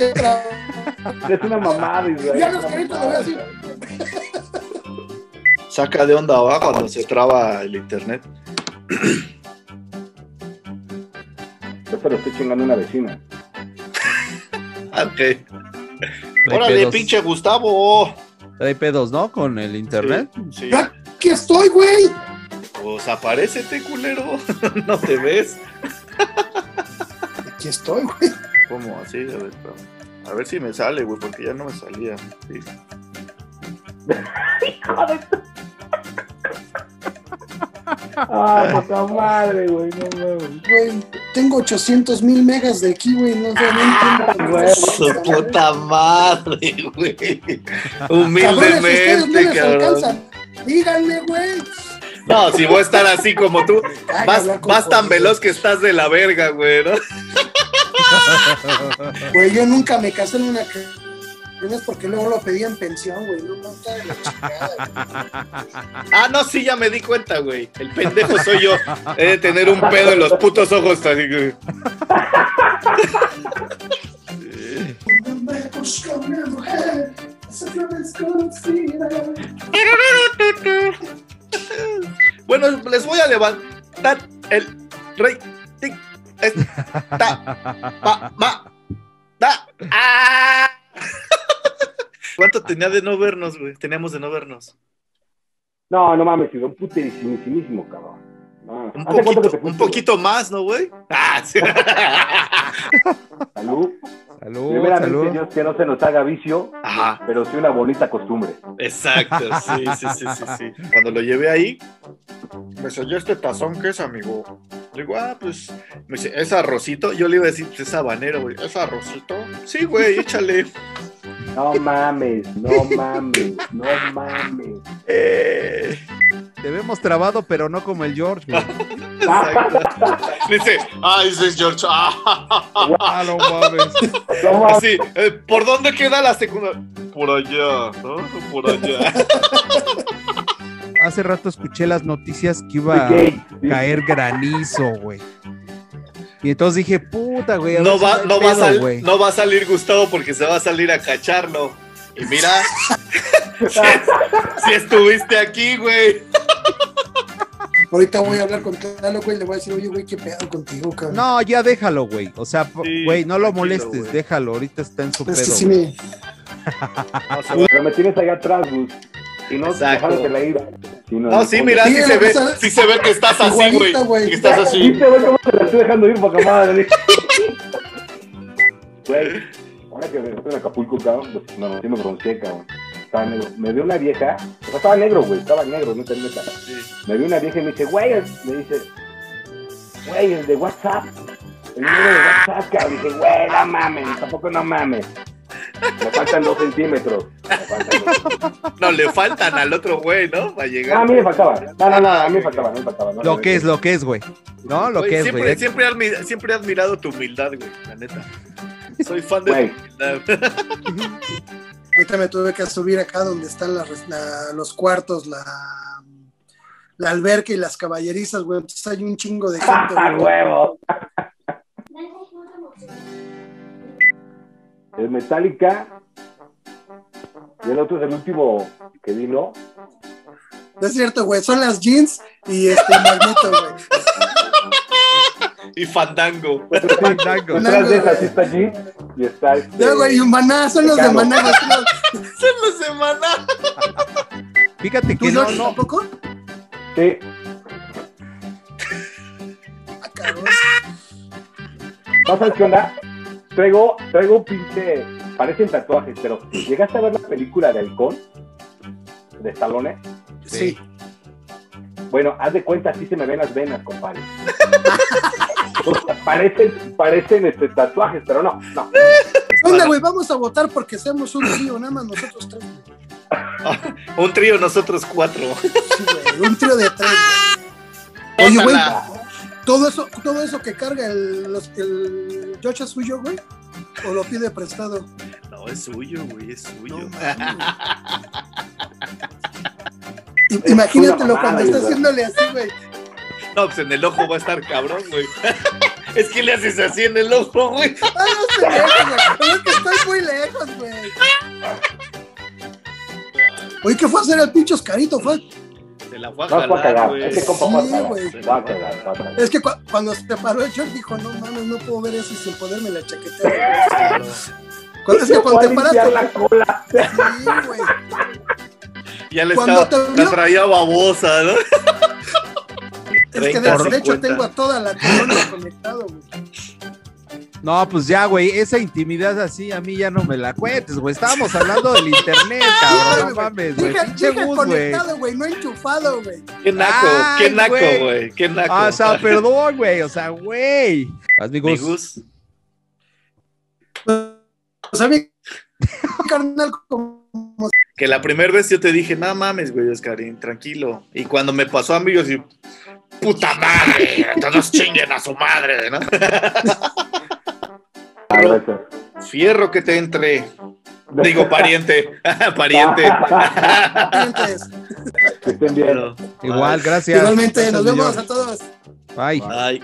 Que Es una mamada, Israel. Ya es los una créditos lo voy a mamada. decir. Saca de onda abajo cuando se traba el internet. se lo estoy chingando a una vecina. Ok. Trae Órale, pedos. pinche Gustavo. Trae pedos, ¿no? Con el internet. Sí. Aquí estoy, güey. Pues aparécete, culero. no te ves. Aquí estoy, güey. ¿Cómo así? A ver, a ver si me sale, güey, porque ya no me salía. Sí. Ah, puta madre, güey, no mames. Güey, tengo 800 mil megas de aquí, güey. No, no entiendo. Su puta madre, güey. Cabrones, Humildemente, les cabrón. alcanzan. Díganme, güey. No, si voy a estar así como tú, vas, vas tan veloz que estás de la verga, güey, ¿no? Güey, yo nunca me casé en una que no es porque luego lo pedían pensión, güey. No, no está de la chingada. Ah, no, sí, ya me di cuenta, güey. El pendejo soy yo. He de tener un pedo en los putos ojos, así que. Bueno, les voy a levantar el rey. Tic, es, ta, pa, ma, da, ah. ¿Cuánto tenía de no vernos, güey? Teníamos de no vernos. No, no mames, un puterísimo, cabrón. No. Un ¿Hace cuánto que poquito, te un poquito más, ¿no, güey? Ah, sí. Salud. Salud, Primeramente, salud. Dios, que no se nos haga vicio, Ajá, pero sí una bonita costumbre. exacto, sí, sí, sí, sí, sí. Cuando lo llevé ahí, me ¿y este tazón qué es, amigo? Le digo, ah, pues, me dice, ¿es arrocito? Yo le iba a decir, pues es habanero, güey. ¿Es arrocito? Sí, güey, échale. No mames, no mames, no mames. Eh, Te vemos trabado, pero no como el George, güey. Dice, ah, ese es George. Ah, no mames. No mames. Así, eh, ¿por dónde queda la secundaria? Por allá, ¿no? Por allá. Hace rato escuché las noticias que iba a caer granizo, güey. Y entonces dije, puta, güey. No va, a güey. no va a salir Gustavo porque se va a salir a cacharlo. Y mira, si, si estuviste aquí, güey. Ahorita voy a hablar con Lalo, güey. Le voy a decir, oye, güey, qué pedo contigo, cabrón. No, ya déjalo, güey. O sea, Sí, güey, no lo molestes, güey. déjalo. Ahorita está en su es que pedo. sí güey. me. No, se va- Pero me tienes allá atrás, Gus. Y no Exacto. dejándotela ir. Si No, sí, mira, Sí, sí la se ve, sí se ve que estás así, güey. Que estás así. ¿Viste, güey, cómo te la estoy dejando ir, poca madre? Güey, ahora que estoy en Acapulco, cabrón, pues, no, sí me pronuncié, cabrón. Estaba negro. Me vio una vieja, o sea, estaba negro, güey, estaba negro, no tenía neta. Me vio una vieja y me dice, güey, me dice, güey, el de WhatsApp. El número de WhatsApp, cabrón. Dije, güey, no mames, tampoco no mames. Me faltan dos centímetros. Me faltan dos. No, le faltan al otro güey, ¿no? Para No, llegar. a mí me faltaba. No, no, no, a mí me faltaba, a mí me faltaba. no, Lo no, que es, lo que es, güey. ¿No? Lo Güey, que es, siempre, güey. siempre, siempre he admirado tu humildad, güey, la neta. Soy fan de Güey. tu humildad. Ahorita me tuve que subir acá donde están la- los cuartos, la, la alberca y las caballerizas, güey. Entonces hay un chingo de gente. ¡Ah, güey. huevo! Es Metallica. Y el otro es el último que vino. No es cierto, güey. Son las jeans y este Magneto, güey. Y Fandango. Fandango. Detrás de esa sí está allí. Y está este. No, güey, y Maná, son los de. Maná, son los- de Maná. Fíjate ¿Tú que no, no, tampoco? Sí. Ah, cabrón. ¿No sabes qué onda? Traigo, traigo un pinche. Parecen tatuajes, pero ¿llegaste a ver la película de Halcón? De Stallone. Sí. Bueno, haz de cuenta, así se me ven las venas, compadre. O sea, parecen, parecen este, tatuajes, pero no, no. ¿Dónde, güey? Vamos a votar porque seamos un trío, nada más nosotros tres. güey. Un trío, nosotros cuatro. Sí, güey, un trío de tres, güey. Oye, güey. Todo eso, todo eso que carga el, los- el Josh es suyo, güey. O lo pide prestado. No, es suyo, güey, es No, suyo. Imagínatelo mamada, cuando está güey. haciéndole así, güey. No, pues en el ojo va a estar cabrón, güey. Es que le haces así en el ojo, güey. Ah, no estoy lejos, güey. Es que estoy muy lejos, güey. Oye, ¿qué fue a hacer el pinche Oscarito? Fue. Se la fue a jalar, cagar. güey. Ese compa fue a Sí, cagar. a cagar, va a cagar. Es que cu- cuando se paró el short dijo, no mames, no puedo ver eso sin ponerme la chaquetera. Cuando, es que cuando te Fue a paras... limpiar la cola. Sí, güey. Ya le Cuando estaba, te la vio- traía babosa, ¿no? Es que 30, de, de hecho 50. tengo a toda la colonia conectado, güey. No, pues ya, güey, esa intimidad así a mí ya no me la cuentes, güey. Estábamos hablando del internet, cabrón. No mames, güey. Dije, Pinche dije Gus, güey. conectado, güey, no enchufado, güey. Qué naco, Ay, qué naco, güey. Qué naco. Ah, o sea, perdón, güey. O sea, güey. Vas, mi. Gus. O sea, mi carnal como Que la primera vez yo te dije, no mames, güey, Oscarín, tranquilo. Y cuando me pasó a mí, yo así, puta madre, todos chinguen a su madre, ¿no? Fierro que te entre. Digo, pariente, pariente. clientes. Que estén bien. Pero, Igual, gracias. Igualmente, Gracias, nos vemos a todos. Bye. Ay.